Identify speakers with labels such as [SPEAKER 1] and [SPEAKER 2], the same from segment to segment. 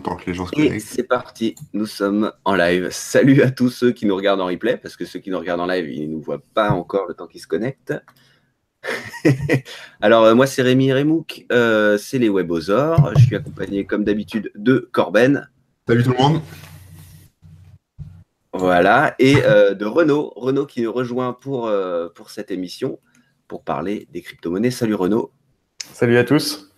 [SPEAKER 1] temps que les gens se
[SPEAKER 2] Et c'est parti, nous sommes en live. Salut à tous ceux qui nous regardent en replay, parce que ceux qui nous regardent en live, ils ne nous voient pas encore le temps qu'ils se connectent. Alors, euh, moi, c'est Rémi Remouk, euh, c'est les Webosaures. Je suis accompagné, comme d'habitude, de Corben.
[SPEAKER 1] Salut tout le monde.
[SPEAKER 2] Voilà, et euh, de Renaud. Renaud qui nous rejoint pour, pour cette émission, pour parler des crypto-monnaies. Salut Renaud.
[SPEAKER 3] Salut à tous.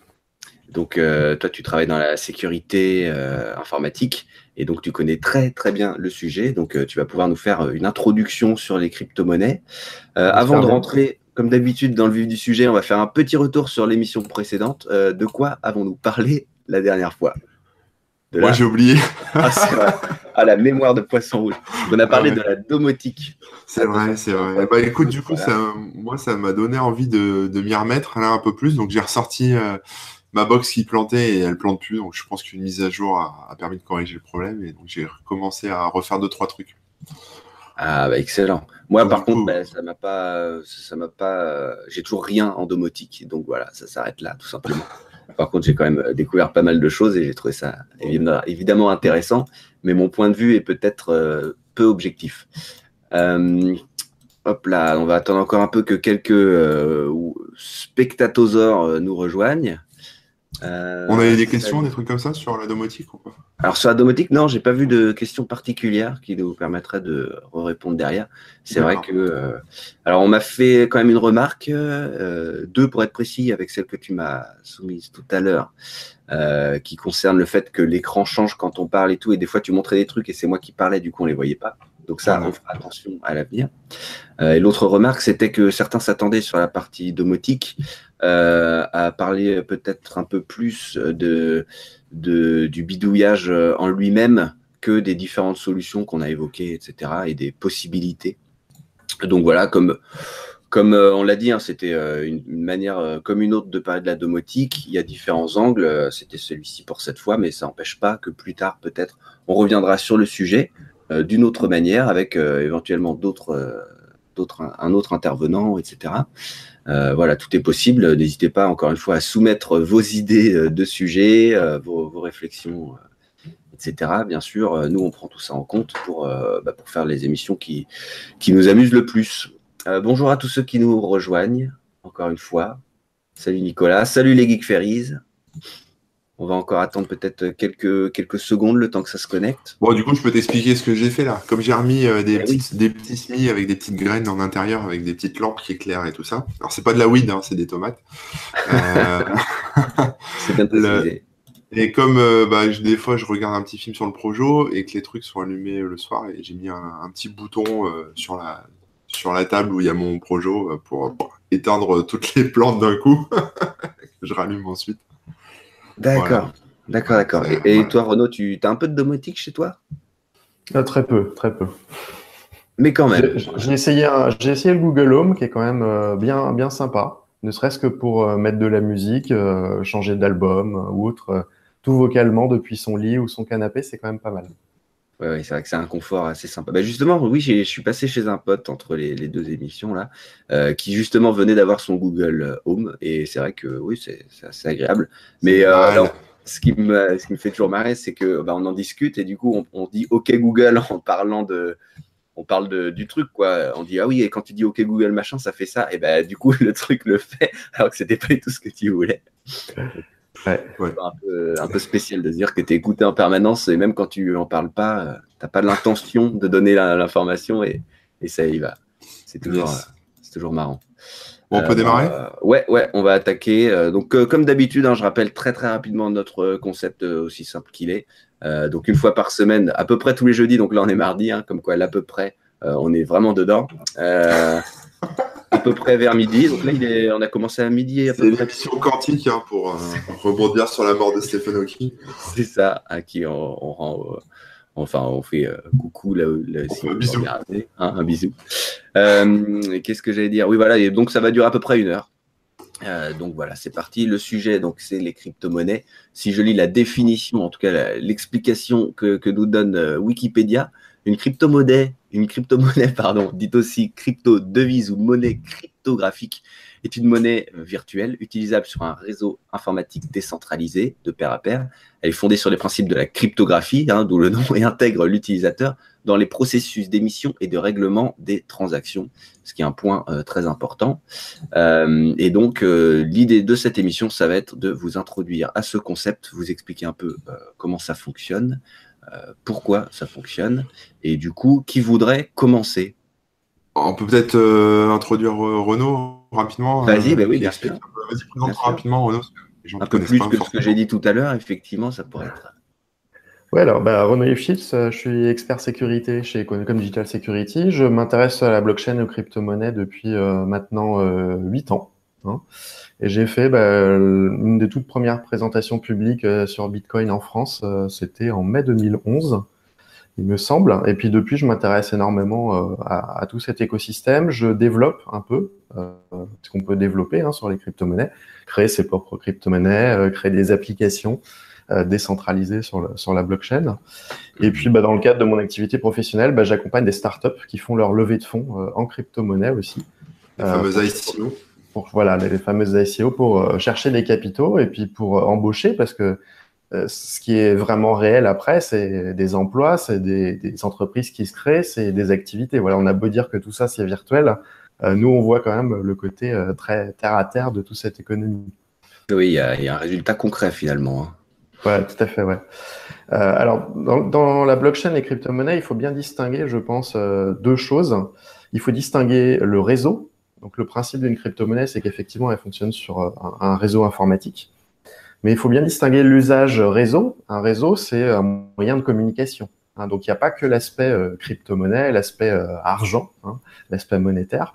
[SPEAKER 2] Donc, euh, toi, tu travailles dans la sécurité euh, informatique et donc tu connais très très bien le sujet. Donc, euh, tu vas pouvoir nous faire une introduction sur les crypto-monnaies. avant de rentrer, comme d'habitude, dans le vif du sujet, on va faire un petit retour sur l'émission précédente. de quoi avons-nous parlé la dernière fois?
[SPEAKER 1] Moi, j'ai oublié.
[SPEAKER 2] ah, vrai. Ah, la mémoire de poisson rouge. On a parlé de la domotique.
[SPEAKER 1] C'est vrai, c'est vrai. Bah, écoute, du coup, ça, moi, ça m'a donné envie de, de m'y remettre là un peu plus. Donc, j'ai ressorti ma box qui plantait et elle plante plus. Donc je pense qu'une mise à jour a, permis de corriger le problème et donc j'ai recommencé à refaire deux trois trucs.
[SPEAKER 2] Ah bah excellent. Moi par contre, bah, ça m'a pas, ça m'a pas, j'ai toujours rien en domotique. Donc voilà, ça s'arrête là tout simplement. Par contre, j'ai quand même découvert pas mal de choses et j'ai trouvé ça évidemment intéressant. Mais mon point de vue est peut-être euh, peu objectif. Euh, hop là, on va attendre encore un peu que quelques euh, spectatosaures nous rejoignent.
[SPEAKER 1] Euh, on avait des questions, des trucs comme ça sur la domotique ou quoi
[SPEAKER 2] Alors sur la domotique, non, j'ai pas vu de questions particulières qui nous permettraient de répondre derrière. C'est vrai que, euh, alors on m'a fait quand même une remarque, euh, deux pour être précis, avec celle que tu m'as soumise tout à l'heure, qui concerne le fait que l'écran change quand on parle et tout, et des fois tu montrais des trucs et c'est moi qui parlais, du coup on les voyait pas. Donc ça, on fera attention à l'avenir. et l'autre remarque, c'était que certains s'attendaient sur la partie domotique euh, à parler peut-être un peu plus de, de, du bidouillage en lui-même que des différentes solutions qu'on a évoquées, etc., et des possibilités. Donc voilà, comme, comme euh, on l'a dit, hein, c'était euh, une, manière comme une autre de parler de la domotique. Il y a différents angles. C'était celui-ci pour cette fois, mais ça n'empêche pas que plus tard, peut-être, on reviendra sur le sujet d'une autre manière, avec éventuellement d'autres, d'autres, un autre intervenant, etc. Euh, voilà, tout est possible. N'hésitez pas, encore une fois, à soumettre vos idées euh, de sujet, euh, vos, réflexions, etc. Bien sûr, nous, on prend tout ça en compte pour, bah, faire les émissions qui, qui nous amusent le plus. bonjour à tous ceux qui nous rejoignent, encore une fois. Salut Nicolas, salut les Geek Ferries. On va encore attendre peut-être quelques, quelques secondes le temps que ça se connecte.
[SPEAKER 1] Bon, du coup, je peux t'expliquer ce que j'ai fait là. Comme j'ai remis euh, des, eh des petits semis avec des petites graines en intérieur, avec des petites lampes qui éclairent et tout ça. Alors, c'est pas de la weed, hein, c'est des tomates. Euh, c'est bien Et comme euh, bah, des fois, je regarde un petit film sur le Projo et que les trucs sont allumés le soir, et j'ai mis un, petit bouton sur, la, sur la table où il y a mon Projo pour, pour éteindre toutes les plantes d'un coup. je rallume ensuite.
[SPEAKER 2] D'accord, d'accord, d'accord. Et, toi, Renaud, tu as un peu de domotique chez toi?
[SPEAKER 3] Ah, Très peu, très peu.
[SPEAKER 2] Mais quand même.
[SPEAKER 3] J'ai essayé, j'ai essayé le Google Home qui est quand même euh, bien, bien sympa, ne serait-ce que pour euh, mettre de la musique, euh, changer d'album ou autre, tout vocalement depuis son lit ou son canapé, c'est quand même pas mal.
[SPEAKER 2] Oui, c'est vrai que c'est un confort assez sympa. Bah justement, oui, je suis passé chez un pote entre les, deux émissions là, euh, qui justement venait d'avoir son Google Home, et c'est vrai que oui, c'est assez agréable. Mais euh, ce, qui me, ce qui me fait toujours marrer, c'est que bah, on en discute et du coup, on, dit OK Google en parlant de, on parle de, du truc quoi. On dit ah oui, et quand tu dis OK Google machin, ça fait ça, et ben du coup le truc le fait alors que c'était pas tout ce que tu voulais. Ouais. Un, peu, spécial de dire que tu es écouté en permanence et même quand tu en parles pas, euh, tu n'as pas l'intention de donner l'information et, et, ça y va. C'est toujours, euh, toujours marrant.
[SPEAKER 1] on peut démarrer
[SPEAKER 2] euh, Ouais, ouais, on va attaquer. donc, comme d'habitude, hein, je rappelle très très rapidement notre concept aussi simple qu'il est. donc, une fois par semaine, à peu près tous les jeudis. Donc là, on est mardi, hein, comme quoi, à peu près, on est vraiment dedans à peu près vers midi. Donc là, il est, on a commencé à midi.
[SPEAKER 1] C'est l'émission quantique hein, pour euh, rebondir sur la mort de Stephen Hawking.
[SPEAKER 2] C'est ça, à qui on, rend. Euh, enfin, on fait euh, coucou là,
[SPEAKER 1] un bisou.
[SPEAKER 2] Hein, un bisou. Qu'est-ce que j'allais dire? Oui, voilà. Et donc, ça va durer à peu près une heure. donc voilà, c'est parti. Le sujet, donc c'est les crypto-monnaies. Si je lis la définition, en tout cas l'explication que, que, nous donne Wikipédia, une crypto-monnaie une crypto-monnaie, pardon, dit aussi crypto-devise ou monnaie cryptographique, est une monnaie virtuelle utilisable sur un réseau informatique décentralisé de pair à pair. Elle est fondée sur les principes de la cryptographie, hein, d'où le nom, et intègre l'utilisateur dans les processus d'émission et de règlement des transactions, ce qui est un point euh, très important. Euh, et donc, euh, l'idée de cette émission, ça va être de vous introduire à ce concept, vous expliquer un peu comment ça fonctionne, pourquoi ça fonctionne, et du coup, qui voudrait commencer?
[SPEAKER 1] On peut peut-être introduire Renaud rapidement.
[SPEAKER 2] Vas-y, bah oui, bien
[SPEAKER 1] sûr. Vas-y, présente rapidement Renaud.
[SPEAKER 2] Un peu plus que ce que j'ai dit tout à l'heure, effectivement, ça pourrait être
[SPEAKER 3] Ouais, alors bah, Renaud euh, je suis expert sécurité chez Econocom Digital Security. Je m'intéresse à la blockchain et aux crypto-monnaies depuis euh, maintenant euh, 8 ans. Hein. Et j'ai fait bah, une des toutes premières présentations publiques euh, sur Bitcoin en France, c'était en mai 2011, il me semble. Et puis depuis, je m'intéresse énormément à, à, tout cet écosystème. Je développe un peu ce qu'on peut développer hein, sur les crypto-monnaies, créer ses propres crypto-monnaies, créer des applications. Euh, décentralisé sur, le, sur la blockchain. Et puis, bah, dans le cadre de mon activité professionnelle, bah, j'accompagne des startups qui font leur levée de fonds euh, en crypto-monnaie aussi.
[SPEAKER 1] Les fameuses ICO.
[SPEAKER 3] Pour, voilà, les, fameuses ICO pour euh, chercher des capitaux et puis pour embaucher parce que ce qui est vraiment réel après, c'est des emplois, c'est des, des, entreprises qui se créent, c'est des activités. Voilà, on a beau dire que tout ça c'est virtuel, nous on voit quand même le côté très terre à terre de toute cette économie.
[SPEAKER 2] Oui, il y, a, un résultat concret finalement. Hein.
[SPEAKER 3] Ouais, tout à fait, ouais. Euh, alors, dans, la blockchain et crypto-monnaie, il faut bien distinguer, je pense, euh, deux choses. Il faut distinguer le réseau. Donc, le principe d'une crypto-monnaie, c'est qu'effectivement, elle fonctionne sur euh, un, réseau informatique. Mais il faut bien distinguer l'usage réseau. Un réseau, c'est un moyen de communication. Hein. donc, il n'y a pas que l'aspect crypto-monnaie, l'aspect argent, hein, l'aspect monétaire.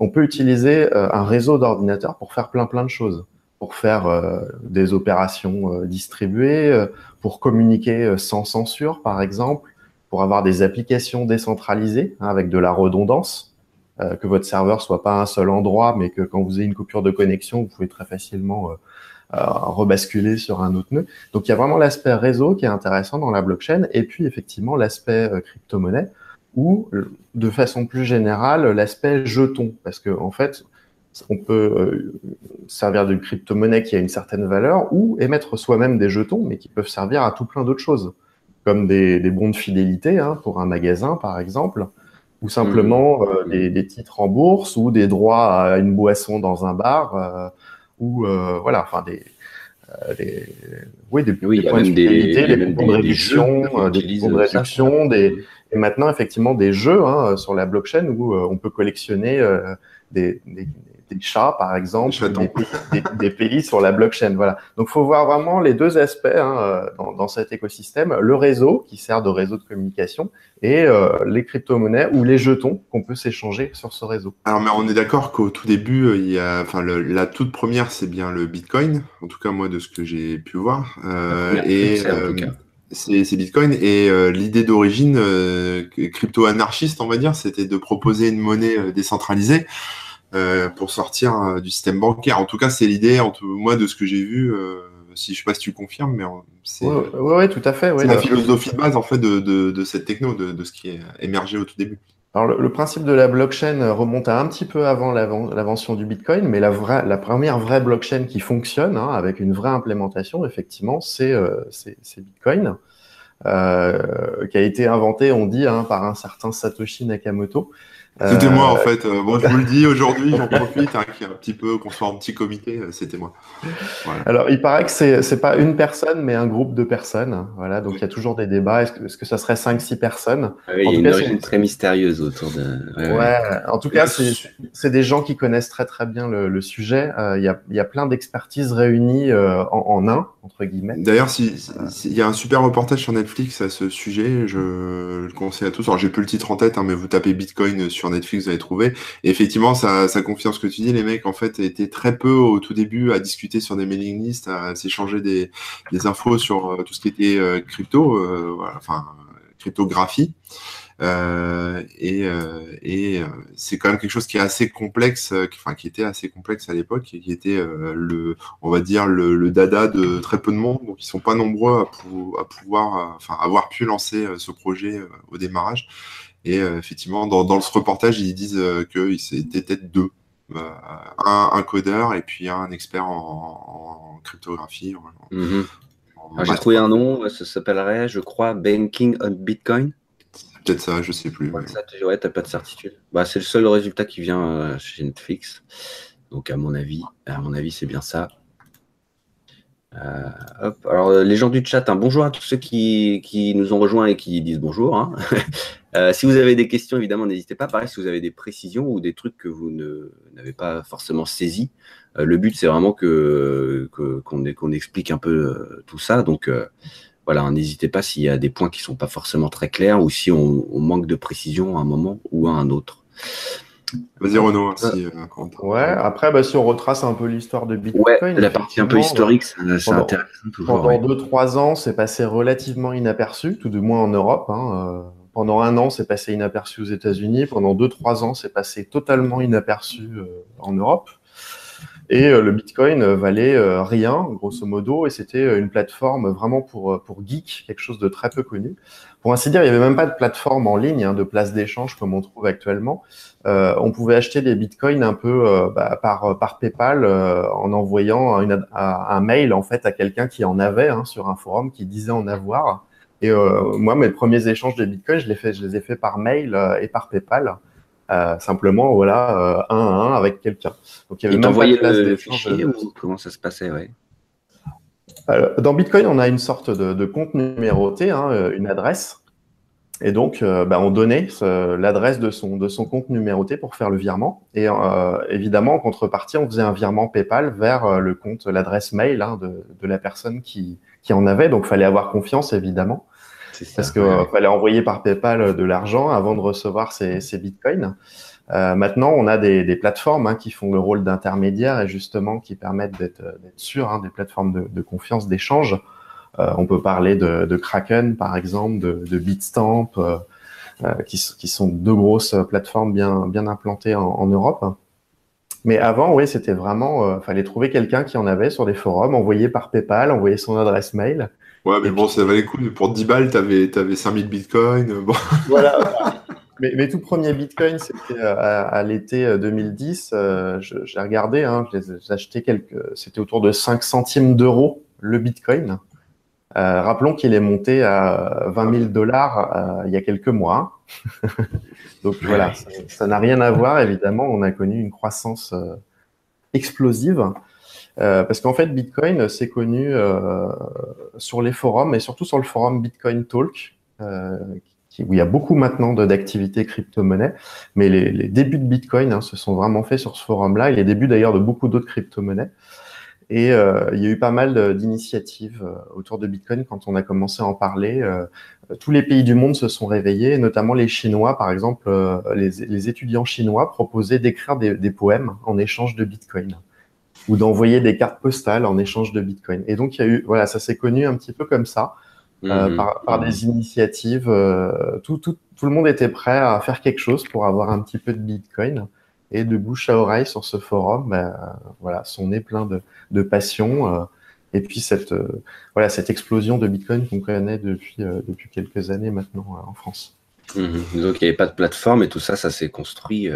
[SPEAKER 3] On peut utiliser un réseau d'ordinateurs pour faire plein, plein de choses pour faire euh, des opérations euh, distribuées, euh, pour communiquer sans censure, par exemple, pour avoir des applications décentralisées hein, avec de la redondance, que votre serveur soit pas un seul endroit, mais que quand vous avez une coupure de connexion, vous pouvez très facilement rebasculer sur un autre nœud. Donc il y a vraiment l'aspect réseau qui est intéressant dans la blockchain, et puis effectivement l'aspect crypto-monnaie, ou de façon plus générale l'aspect jeton, parce que en fait, on peut euh, servir de crypto-monnaie qui a une certaine valeur ou émettre soi-même des jetons, mais qui peuvent servir à tout plein d'autres choses, comme des, bons de fidélité hein, pour un magasin, par exemple, ou simplement mmh. euh, des, titres en bourse ou des droits à une boisson dans un bar, euh, ou voilà, enfin des, oui, des, points de fidélité, des, bons de réduction, des de réduction, des, et maintenant effectivement des jeux hein, sur la blockchain où on peut collectionner des, des chats, par exemple, des, pays sur la blockchain. Voilà. Donc, faut voir vraiment les deux aspects hein, euh, dans, cet écosystème le réseau qui sert de réseau de communication et euh, les crypto-monnaies ou les jetons qu'on peut s'échanger sur ce réseau.
[SPEAKER 1] Alors, mais on est d'accord qu'au tout début, euh, il y a, enfin, la toute première, c'est bien le Bitcoin. En tout cas, moi, de ce que j'ai pu voir. et c'est Bitcoin et l'idée d'origine crypto-anarchiste, on va dire, c'était de proposer une monnaie décentralisée. Euh, pour sortir euh, du système bancaire. En tout cas, c'est l'idée, en tout, moi, de ce que j'ai vu. Euh, si je sais pas si tu confirmes, mais
[SPEAKER 3] c'est ouais, tout à fait.
[SPEAKER 1] Ouais, la philosophie de base en fait de, de, de cette techno, de, de, ce qui est émergé au tout début.
[SPEAKER 3] Alors le, principe de la blockchain remonte à un petit peu avant l'invention du Bitcoin, mais la, vraie, la première vraie blockchain qui fonctionne hein, avec une vraie implémentation, effectivement, c'est euh, Bitcoin, euh, qui a été inventé, on dit, hein, par un certain Satoshi Nakamoto.
[SPEAKER 1] C'était moi en euh, fait. Euh, bon, je vous le dis aujourd'hui, j'en profite, hein, un petit peu, qu'on soit en petit comité, euh, c'était moi.
[SPEAKER 3] Alors, il paraît que c'est c'est pas une personne, mais un groupe de personnes. Voilà, donc il y a toujours des débats. Est-ce que, est-ce que ça serait 5-6 personnes?
[SPEAKER 2] Ah Il y a une origine très mystérieuse autour de.
[SPEAKER 3] Ouais, en tout cas, c'est des gens qui connaissent très très bien le, le sujet. Il y, a, y a plein d'expertises réunies en, en, un entre guillemets.
[SPEAKER 1] D'ailleurs, il si, y a un super reportage sur Netflix à ce sujet, je, le conseille à tous. Alors, j'ai plus le titre en tête, hein, mais vous tapez Bitcoin sur Netflix, vous allez trouver. Et effectivement, ça, ça confirme ce que tu dis. Les mecs, en fait, étaient très peu au tout début à discuter sur des mailing lists, à s'échanger des, des, infos sur euh, tout ce qui était euh, crypto, euh, enfin cryptographie. Et, et c'est quand même quelque chose qui est assez complexe, enfin qui était assez complexe à l'époque, qui était le, on va dire le, le, dada de très peu de monde, donc ils sont pas nombreux à, à pouvoir, enfin avoir pu lancer ce projet au démarrage. Et euh, effectivement, dans, dans, ce reportage, ils disent euh, qu'ils étaient peut-être deux. un, codeur et puis un expert en, cryptographie.
[SPEAKER 2] Mhm. J'ai trouvé un nom, ça s'appellerait, je crois, Banking on Bitcoin.
[SPEAKER 1] Peut-être ça, je sais plus.
[SPEAKER 2] Ouais, ouais t'as pas de certitude. Bah, c'est le seul résultat qui vient chez Netflix. Donc à mon avis, à mon avis, c'est bien ça. Euh, Alors, euh, les gens du chat, un bonjour à tous ceux qui, nous ont rejoints et qui disent bonjour. Hein. Euh, si vous avez des questions, évidemment, n'hésitez pas. Pareil, si vous avez des précisions ou des trucs que vous n'avez pas forcément saisis, le but, c'est vraiment que qu'on explique un peu tout ça. Donc, voilà, n'hésitez pas s'il y a des points qui sont pas forcément très clairs ou si on manque de précision à un moment ou à un autre.
[SPEAKER 1] Vas-y Renaud.
[SPEAKER 3] Euh, ouais, après, bah, si on retrace un peu l'histoire de Bitcoin.
[SPEAKER 2] la partie un peu historique, c'est intéressant.
[SPEAKER 3] Toujours, pendant 2-3 ans, c'est passé relativement inaperçu, tout du moins en Europe. Hein, euh, pendant un an, c'est passé inaperçu aux États-Unis. Pendant 2-3 ans, c'est passé totalement inaperçu euh, en Europe. Et euh, le Bitcoin euh, valait rien, grosso modo, et c'était une plateforme vraiment pour, pour geeks, quelque chose de très peu connu. Pour ainsi dire, il n'y avait même pas de plateforme en ligne, hein, de place d'échange comme on trouve actuellement. On pouvait acheter des bitcoins un peu bah, par, par PayPal en envoyant un mail en fait à quelqu'un qui en avait hein, sur un forum qui disait en avoir. Et moi, mes premiers échanges de bitcoins, je fait, je les ai fait par mail et par PayPal. Euh, simplement, voilà, euh, un à un avec quelqu'un.
[SPEAKER 2] Donc, il y avait le, fichier ou comment ça se passait, ouais?
[SPEAKER 3] dans Bitcoin, on a une sorte de, compte numéroté, hein, euh, une adresse. Et donc, bah, on donnait l'adresse de son, de son compte numéroté pour faire le virement. Et évidemment, en contrepartie, on faisait un virement PayPal vers le compte, l'adresse mail hein, de, de, la personne qui, qui en avait. Donc, fallait avoir confiance, évidemment. Parce qu'il fallait envoyer par PayPal euh, de l'argent avant de recevoir ces, bitcoins. Euh, maintenant, on a des, plateformes hein, qui font le rôle d'intermédiaire et justement qui permettent d'être euh, sûrs, hein, des plateformes de, confiance, d'échange. on peut parler de, Kraken, par exemple, de, Bitstamp, qui, sont deux grosses plateformes bien, bien implantées en, Europe. Mais avant, oui, c'était vraiment, fallait trouver quelqu'un qui en avait sur des forums, envoyer par PayPal, envoyer son adresse mail,
[SPEAKER 1] Ouais, mais bon, ça valait le coup. Pour 10 balles, tu avais, avais 5000 bitcoins. Bon.
[SPEAKER 3] Voilà. mes, mes, tout premiers bitcoins, c'était euh, à, l'été 2010. Euh, euh, j'ai regardé, hein, j'ai acheté quelques. C'était autour de 5 centimes d'euros le bitcoin. Euh, rappelons qu'il est monté à 20 000 dollars il y a quelques mois. Donc voilà, ça n'a rien à voir, évidemment. On a connu une croissance explosive. Euh, parce qu'en fait, Bitcoin, c'est connu euh, sur les forums et surtout sur le forum Bitcoin Talk, euh, où il y a beaucoup maintenant d'activités crypto-monnaies. Mais les, débuts de Bitcoin hein, se sont vraiment faits sur ce forum-là et les débuts d'ailleurs de beaucoup d'autres crypto-monnaies. Et il y a eu pas mal d'initiatives autour de Bitcoin quand on a commencé à en parler. tous les pays du monde se sont réveillés, notamment les Chinois, par exemple, les, étudiants chinois proposaient d'écrire des, poèmes en échange de Bitcoin ou d'envoyer des cartes postales en échange de Bitcoin. Et donc, il y a eu, voilà, ça s'est connu un petit peu comme ça, euh, mhm. par, des initiatives. Euh, tout, tout, tout, le monde était prêt à faire quelque chose pour avoir un petit peu de Bitcoin. Et de bouche à oreille sur ce forum, ben, voilà, son nez plein de, de passion. Euh, et puis cette, voilà, cette explosion de Bitcoin qu'on connaît depuis, depuis quelques années maintenant en France.
[SPEAKER 2] Mhm. Donc, il n'y avait pas de plateforme et tout ça, ça s'est construit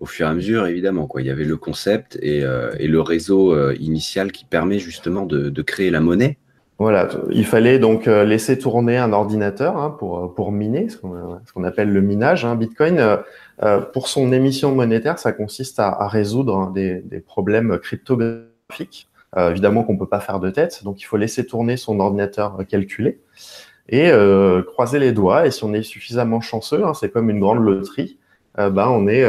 [SPEAKER 2] au fur et à mesure, évidemment. Quoi. Il y avait le concept et, euh, le réseau euh, initial qui permet justement de, créer la monnaie.
[SPEAKER 3] Voilà, il fallait donc euh, laisser tourner un ordinateur hein, pour, miner, ce qu'on appelle le minage. Hein. Bitcoin, pour son émission monétaire, ça consiste à, résoudre hein, des, problèmes cryptographiques, évidemment qu'on peut pas faire de tête, donc il faut laisser tourner son ordinateur calculé et croiser les doigts. Et si on est suffisamment chanceux, c'est comme une grande loterie, ben on est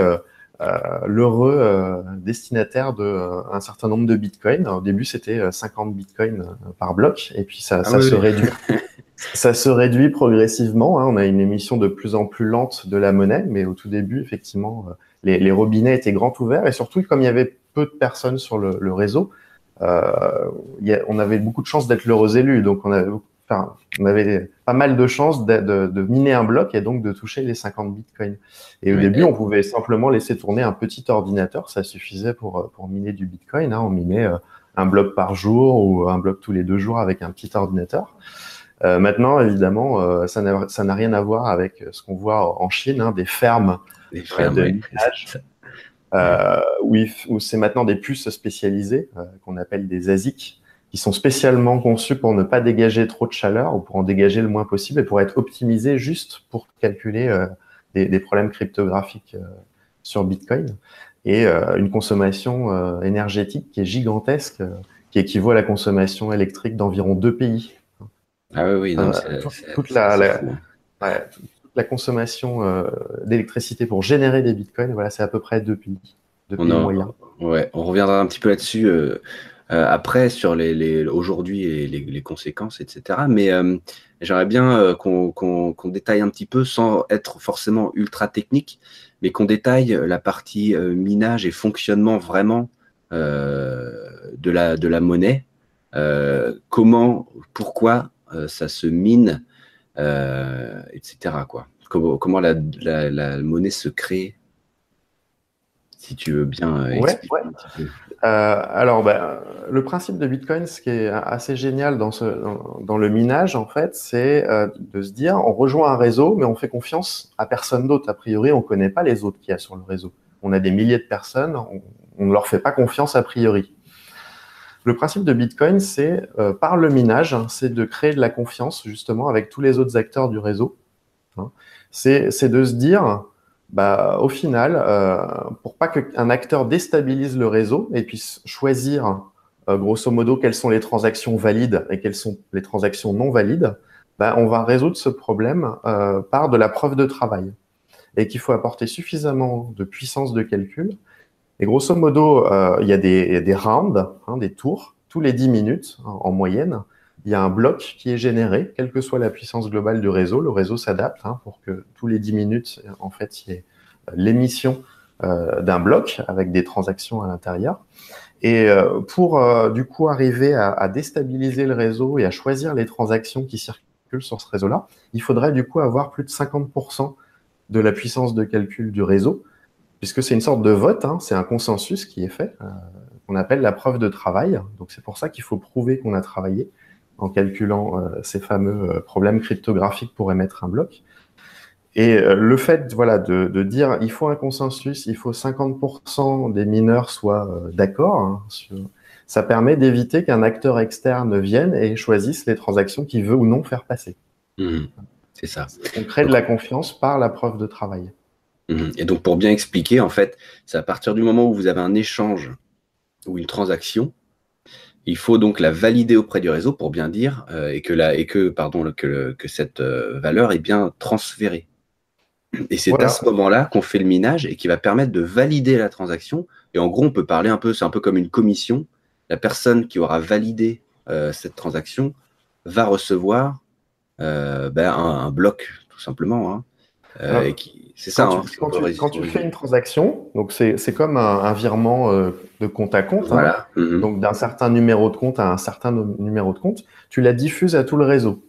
[SPEAKER 3] l'heureux euh, destinataire de euh, un certain nombre de bitcoins. au début, c'était 50 bitcoins par bloc, et puis ça, ah se réduit. ça se réduit progressivement. Hein. On a une émission de plus en plus lente de la monnaie, mais au tout début, effectivement, les, robinets étaient grands ouverts, et surtout, comme il y avait peu de personnes sur le, réseau, on avait beaucoup de chances d'être l'heureux élu. Donc, on avait on avait pas mal de chances de, miner un bloc et donc de toucher les 50 bitcoins. Et au début, on pouvait simplement laisser tourner un petit ordinateur, ça suffisait pour, pour miner du bitcoin. Hein. On minait euh, un bloc par jour ou un bloc tous les deux jours avec un petit ordinateur. Euh, maintenant, évidemment, euh, ça n'a rien à voir avec ce qu'on voit en Chine, hein, des fermes,
[SPEAKER 2] des fermes de minage.
[SPEAKER 3] où, c'est maintenant des puces spécialisées qu'on appelle des ASIC, qui sont spécialement conçues pour ne pas dégager trop de chaleur ou pour en dégager le moins possible et pour être optimisées juste pour calculer des, des, problèmes cryptographiques sur Bitcoin et une consommation énergétique qui est gigantesque, qui équivaut à la consommation électrique d'environ deux pays.
[SPEAKER 2] Ah oui, oui.
[SPEAKER 3] toute, la, la, consommation euh, d'électricité pour générer des bitcoins, voilà, c'est à peu près deux pays, deux
[SPEAKER 2] on pays Ouais, on reviendra un petit peu là-dessus euh, euh, après sur les, les aujourd'hui et les, les, conséquences, etc. Mais j'aimerais bien qu'on détaille un petit peu sans être forcément ultra technique, mais qu'on détaille la partie minage et fonctionnement vraiment de, la, de la monnaie. comment, pourquoi euh, ça se mine, euh, etc. Quoi. Comment, comment la, monnaie se crée si tu veux bien
[SPEAKER 3] euh, expliquer un petit peu. Alors, ben, le principe de Bitcoin, ce qui est assez génial dans, ce, dans, le minage, en fait, c'est de se dire, on rejoint un réseau, mais on fait confiance à personne d'autre. A priori, on ne connaît pas les autres qu'il y a sur le réseau. On a des milliers de personnes, on ne leur fait pas confiance a priori. Le principe de Bitcoin, c'est euh, par le minage, hein, c'est de créer de la confiance justement avec tous les autres acteurs du réseau. Hein. C'est de se dire, bah, au final, euh, pour pas qu'un acteur déstabilise le réseau et puisse choisir euh, grosso modo quelles sont les transactions valides et quelles sont les transactions non valides, bah, on va résoudre ce problème par de la preuve de travail et qu'il faut apporter suffisamment de puissance de calcul et grosso modo, euh, il y a des, des rounds, hein, des tours, tous les 10 minutes en, moyenne. Il y a un bloc qui est généré, quelle que soit la puissance globale du réseau. Le réseau s'adapte hein, pour que tous les 10 minutes, en fait, il y ait euh, l'émission euh, d'un bloc avec des transactions à l'intérieur. Et euh, pour du coup arriver à, déstabiliser le réseau et à choisir les transactions qui circulent sur ce réseau-là, il faudrait du coup avoir plus de 50% de la puissance de calcul du réseau puisque c'est une sorte de vote, hein, c'est un consensus qui est fait, qu'on appelle la preuve de travail. Donc c'est pour ça qu'il faut prouver qu'on a travaillé en calculant euh, ces fameux euh, problèmes cryptographiques pour émettre un bloc. Et le fait voilà, de, de, dire il faut un consensus, il faut 50% des mineurs soient d'accord, hein, ça permet d'éviter qu'un acteur externe vienne et choisisse les transactions qu'il veut ou non faire passer.
[SPEAKER 2] Mmh. c'est ça.
[SPEAKER 3] On crée de la confiance par la preuve de travail.
[SPEAKER 2] Mhm. Et donc, pour bien expliquer, en fait, c'est à partir du moment où vous avez un échange ou une transaction, il faut donc la valider auprès du réseau pour bien dire euh, et que la, et que pardon que, que cette euh, valeur est bien transférée. Et c'est à ce moment-là qu'on fait le minage et qui va permettre de valider la transaction. Et en gros, on peut parler un peu, c'est un peu comme une commission. La personne qui aura validé euh, cette transaction va recevoir ben, un, bloc, tout simplement. Hein, et qui, c'est ça.
[SPEAKER 3] Quand, tu, hein, quand, tu, fais une transaction, donc c'est comme un, virement euh, de compte à compte. Hein. Mm-hmm. Donc d'un certain numéro de compte à un certain numéro de compte, tu la diffuses à tout le réseau.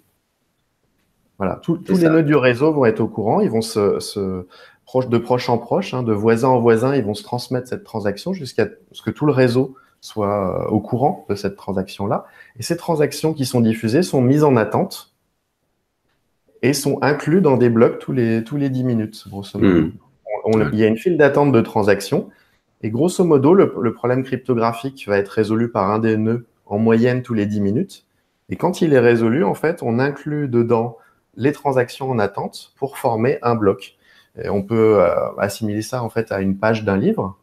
[SPEAKER 3] Voilà, tous les nœuds du réseau vont être au courant, ils vont se, se proche de proche en proche, hein, de voisin en voisin, ils vont se transmettre cette transaction jusqu'à ce que tout le réseau soit euh, au courant de cette transaction-là. Et ces transactions qui sont diffusées sont mises en attente et sont inclus dans des blocs tous les, tous les 10 minutes, grosso modo. Hmm. il y a une file d'attente de transactions. Et grosso modo, le, problème cryptographique va être résolu par un des nœuds en moyenne tous les 10 minutes. Et quand il est résolu, en fait, on inclut dedans les transactions en attente pour former un bloc. Et on peut euh, assimiler ça en fait à une page d'un livre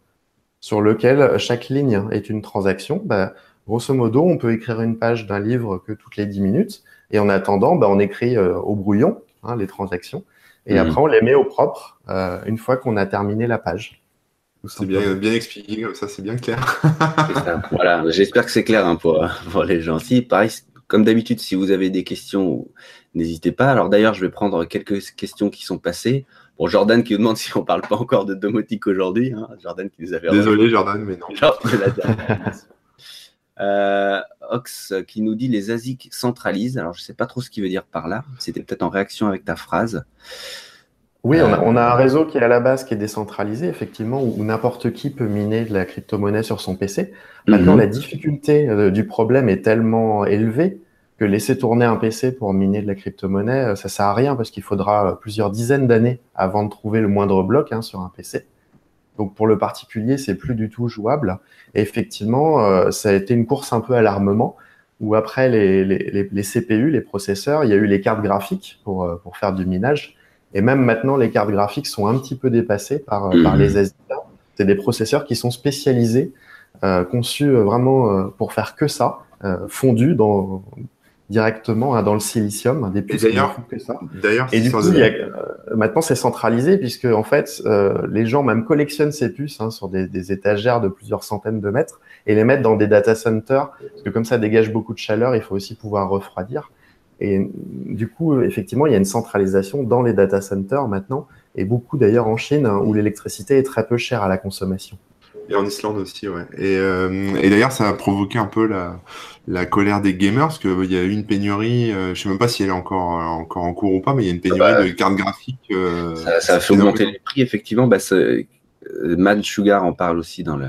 [SPEAKER 3] sur lequel chaque ligne est une transaction. Bah, grosso modo, on peut écrire une page d'un livre que toutes les 10 minutes. Et en attendant, bah, on écrit euh, au brouillon hein, les transactions. Et mhm. après, on les met au propre euh, une fois qu'on a terminé la page.
[SPEAKER 1] C'est bien, bien expliqué, comme ça, c'est bien clair.
[SPEAKER 2] Voilà, j'espère que c'est clair hein, pour, pour les gens. Si, pareil, comme d'habitude, si vous avez des questions, n'hésitez pas. Alors d'ailleurs, je vais prendre quelques questions qui sont passées. Bon, Jordan qui nous demande si on parle pas encore de domotique aujourd'hui. Hein. Jordan qui nous avait.
[SPEAKER 1] Désolé, Jordan, mais non.
[SPEAKER 2] Euh, Ox qui nous dit les ASIC centralisent. Alors, je ne sais pas trop ce qu'il veut dire par là. C'était peut-être en réaction avec ta phrase.
[SPEAKER 3] Oui, on a, un réseau qui est à la base qui est décentralisé, effectivement, où, n'importe qui peut miner de la crypto-monnaie sur son PC. Maintenant, mhm. la difficulté euh, du problème est tellement élevée que laisser tourner un PC pour miner de la crypto-monnaie, euh, ça sert à rien parce qu'il faudra plusieurs dizaines d'années avant de trouver le moindre bloc hein, sur un PC. Donc pour le particulier, c'est plus du tout jouable. Et effectivement, euh, ça a été une course un peu à l'armement, où après les, les, les, CPU, les processeurs, il y a eu les cartes graphiques pour, euh, pour faire du minage. Et même maintenant, les cartes graphiques sont un petit peu dépassées par, euh, par les SDK. C'est des processeurs qui sont spécialisés, euh, conçus vraiment pour faire que ça, fondus dans, directement hein, dans le silicium, des puces
[SPEAKER 1] d'ailleurs, que ça. D'ailleurs,
[SPEAKER 3] et du coup, euh, maintenant c'est centralisé puisque en fait, euh, les gens même collectionnent ces puces hein, sur des, des, étagères de plusieurs centaines de mètres et les mettent dans des data centers parce que comme ça dégage beaucoup de chaleur, il faut aussi pouvoir refroidir. Et du coup, effectivement, il y a une centralisation dans les data centers maintenant et beaucoup d'ailleurs en Chine hein, où l'électricité est très peu chère à la consommation.
[SPEAKER 1] Et en Islande aussi, ouais. Et, euh, et d'ailleurs, ça a provoqué un peu la, la colère des gamers, parce qu'il y a eu une pénurie, euh, je sais même pas si elle est encore, encore en cours ou pas, mais il y a une pénurie ah bah, de cartes graphiques. Euh,
[SPEAKER 2] ça, a fait augmenter les prix, effectivement. Bah, Mad Sugar en parle aussi dans le,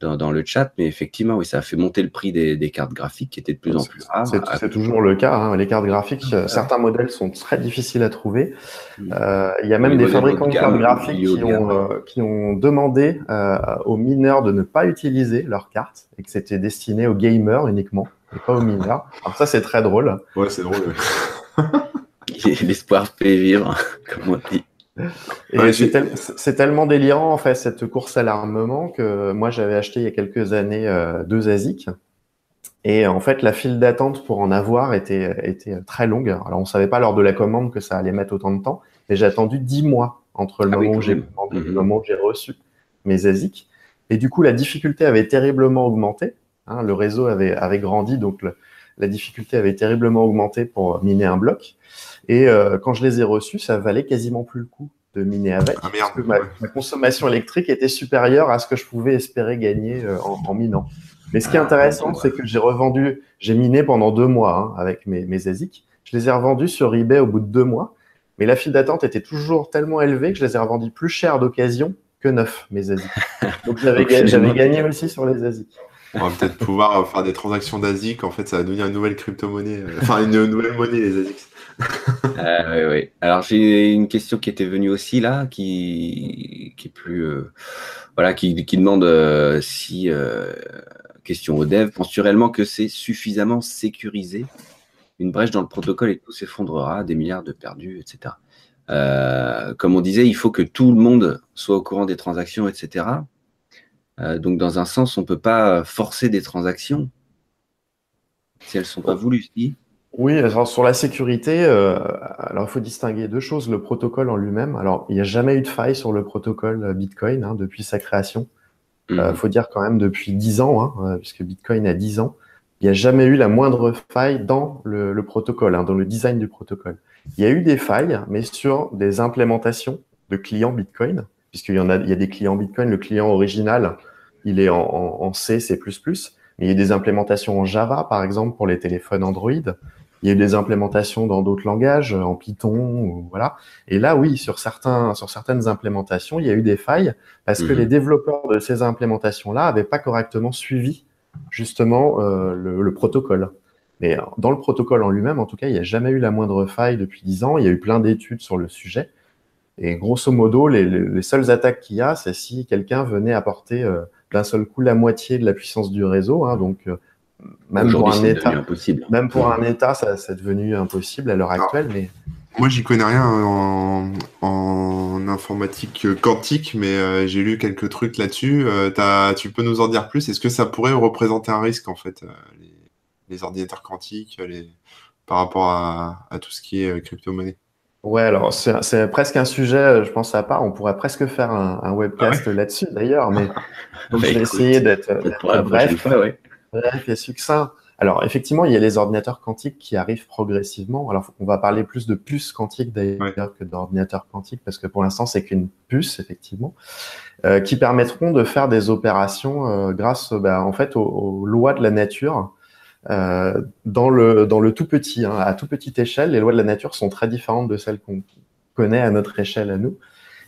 [SPEAKER 2] dans, le chat, mais effectivement, oui, ça a fait monter le prix des, cartes graphiques qui étaient de plus en plus rares.
[SPEAKER 3] C'est toujours le cas. Hein. Les cartes graphiques, certains modèles sont très difficiles à trouver. Mm. Euh, il y a même des fabricants de cartes graphiques qui ont, euh, qui ont demandé euh, aux mineurs de ne pas utiliser leurs cartes et que c'était destiné aux gamers uniquement et pas aux mineurs. Alors ça, c'est très drôle.
[SPEAKER 1] Ouais, c'est drôle.
[SPEAKER 2] L'espoir fait vivre, comme on dit.
[SPEAKER 3] Et c'est tellement délirant en fait cette course à l'armement que moi j'avais acheté il y a quelques années euh, deux ASIC et en fait la file d'attente pour en avoir était était très longue. Alors on savait pas lors de la commande que ça allait mettre autant de temps, mais j'ai attendu dix mois entre le ah moment où j'ai le mhm. moment où j'ai reçu mes ASIC et du coup la difficulté avait terriblement augmenté. Hein, le réseau avait avait grandi donc la difficulté avait terriblement augmenté pour miner un bloc. Et euh, quand je les ai reçus, ça valait quasiment plus le coup de miner avec. Ah, parce que ma, consommation électrique était supérieure à ce que je pouvais espérer gagner euh, en, minant. Mais ce qui est ah, intéressant, c'est que j'ai revendu, j'ai miné pendant deux mois hein, avec mes, mes ASIC. Je les ai revendus sur eBay au bout de deux mois. Mais la file d'attente était toujours tellement élevée que je les ai revendus plus cher d'occasion que neuf, mes ASIC. Donc j'avais gagné aussi sur les ASIC.
[SPEAKER 1] On va peut-être pouvoir faire des transactions d'ASIC. En fait, ça va devenir une nouvelle crypto-monnaie. Euh, enfin, une nouvelle monnaie, les ASIC.
[SPEAKER 2] Euh, oui, Alors j'ai une question qui était venue aussi là, qui, qui est plus euh, voilà, qui, qui demande euh, si question au dev, penses-tu réellement que c'est suffisamment sécurisé? Une brèche dans le protocole et tout s'effondrera, des milliards de perdus, etc. comme on disait, il faut que tout le monde soit au courant des transactions, etc. donc dans un sens, on peut pas forcer des transactions si elles sont pas voulues.
[SPEAKER 3] Oui, alors sur la sécurité, euh, alors il faut distinguer deux choses. Le protocole en lui-même, alors il n'y a jamais eu de faille sur le protocole euh, Bitcoin hein, depuis sa création. Il euh, mhm. faut dire quand même depuis 10 ans, hein, puisque Bitcoin a 10 ans, il n'y a jamais eu la moindre faille dans le, le protocole, hein, dans le design du protocole. Il y a eu des failles, mais sur des implémentations de clients Bitcoin, puisqu'il y en a, il y a des clients Bitcoin. Le client original, il est en, en, en C, C++, mais il y a des implémentations en Java, par exemple, pour les téléphones Android. Il y a eu des implémentations dans d'autres langages, en Python, voilà. Et là, oui, sur certains, sur certaines implémentations, il y a eu des failles parce que mhm. les développeurs de ces implémentations-là avaient pas correctement suivi justement euh, le, protocole. Mais dans le protocole en lui-même, en tout cas, il n'y a jamais eu la moindre faille depuis dix ans. Il y a eu plein d'études sur le sujet. Et grosso modo, les, les seules attaques qu'il y a, c'est si quelqu'un venait apporter euh, d'un seul coup la moitié de la puissance du réseau, hein, donc euh, même pour un État, même pour un État, ça c'est devenu impossible à l'heure actuelle. Mais
[SPEAKER 1] moi, j'y connais rien en, en, informatique quantique, mais euh, j'ai lu quelques trucs là-dessus. Euh, tu peux nous en dire plus? Est-ce que ça pourrait représenter un risque en fait, euh, les, ordinateurs quantiques, les, par rapport à, à, tout ce qui est crypto-monnaie?
[SPEAKER 3] Ouais, alors c'est presque un sujet, je pense à part. On pourrait presque faire un, un webcast ah là-dessus d'ailleurs, mais donc, bah, je vais essayer d'être bref. ouais. Bref et succinct. Alors, effectivement, il y a les ordinateurs quantiques qui arrivent progressivement. Alors, on va parler plus de puces quantiques d'ailleurs que d'ordinateurs quantiques, parce que pour l'instant, c'est qu'une puce, effectivement, euh, qui permettront de faire des opérations euh, grâce, bah, en fait, aux, lois de la nature. Euh, dans le dans le tout petit, hein, à toute petite échelle, les lois de la nature sont très différentes de celles qu'on connaît à notre échelle à nous.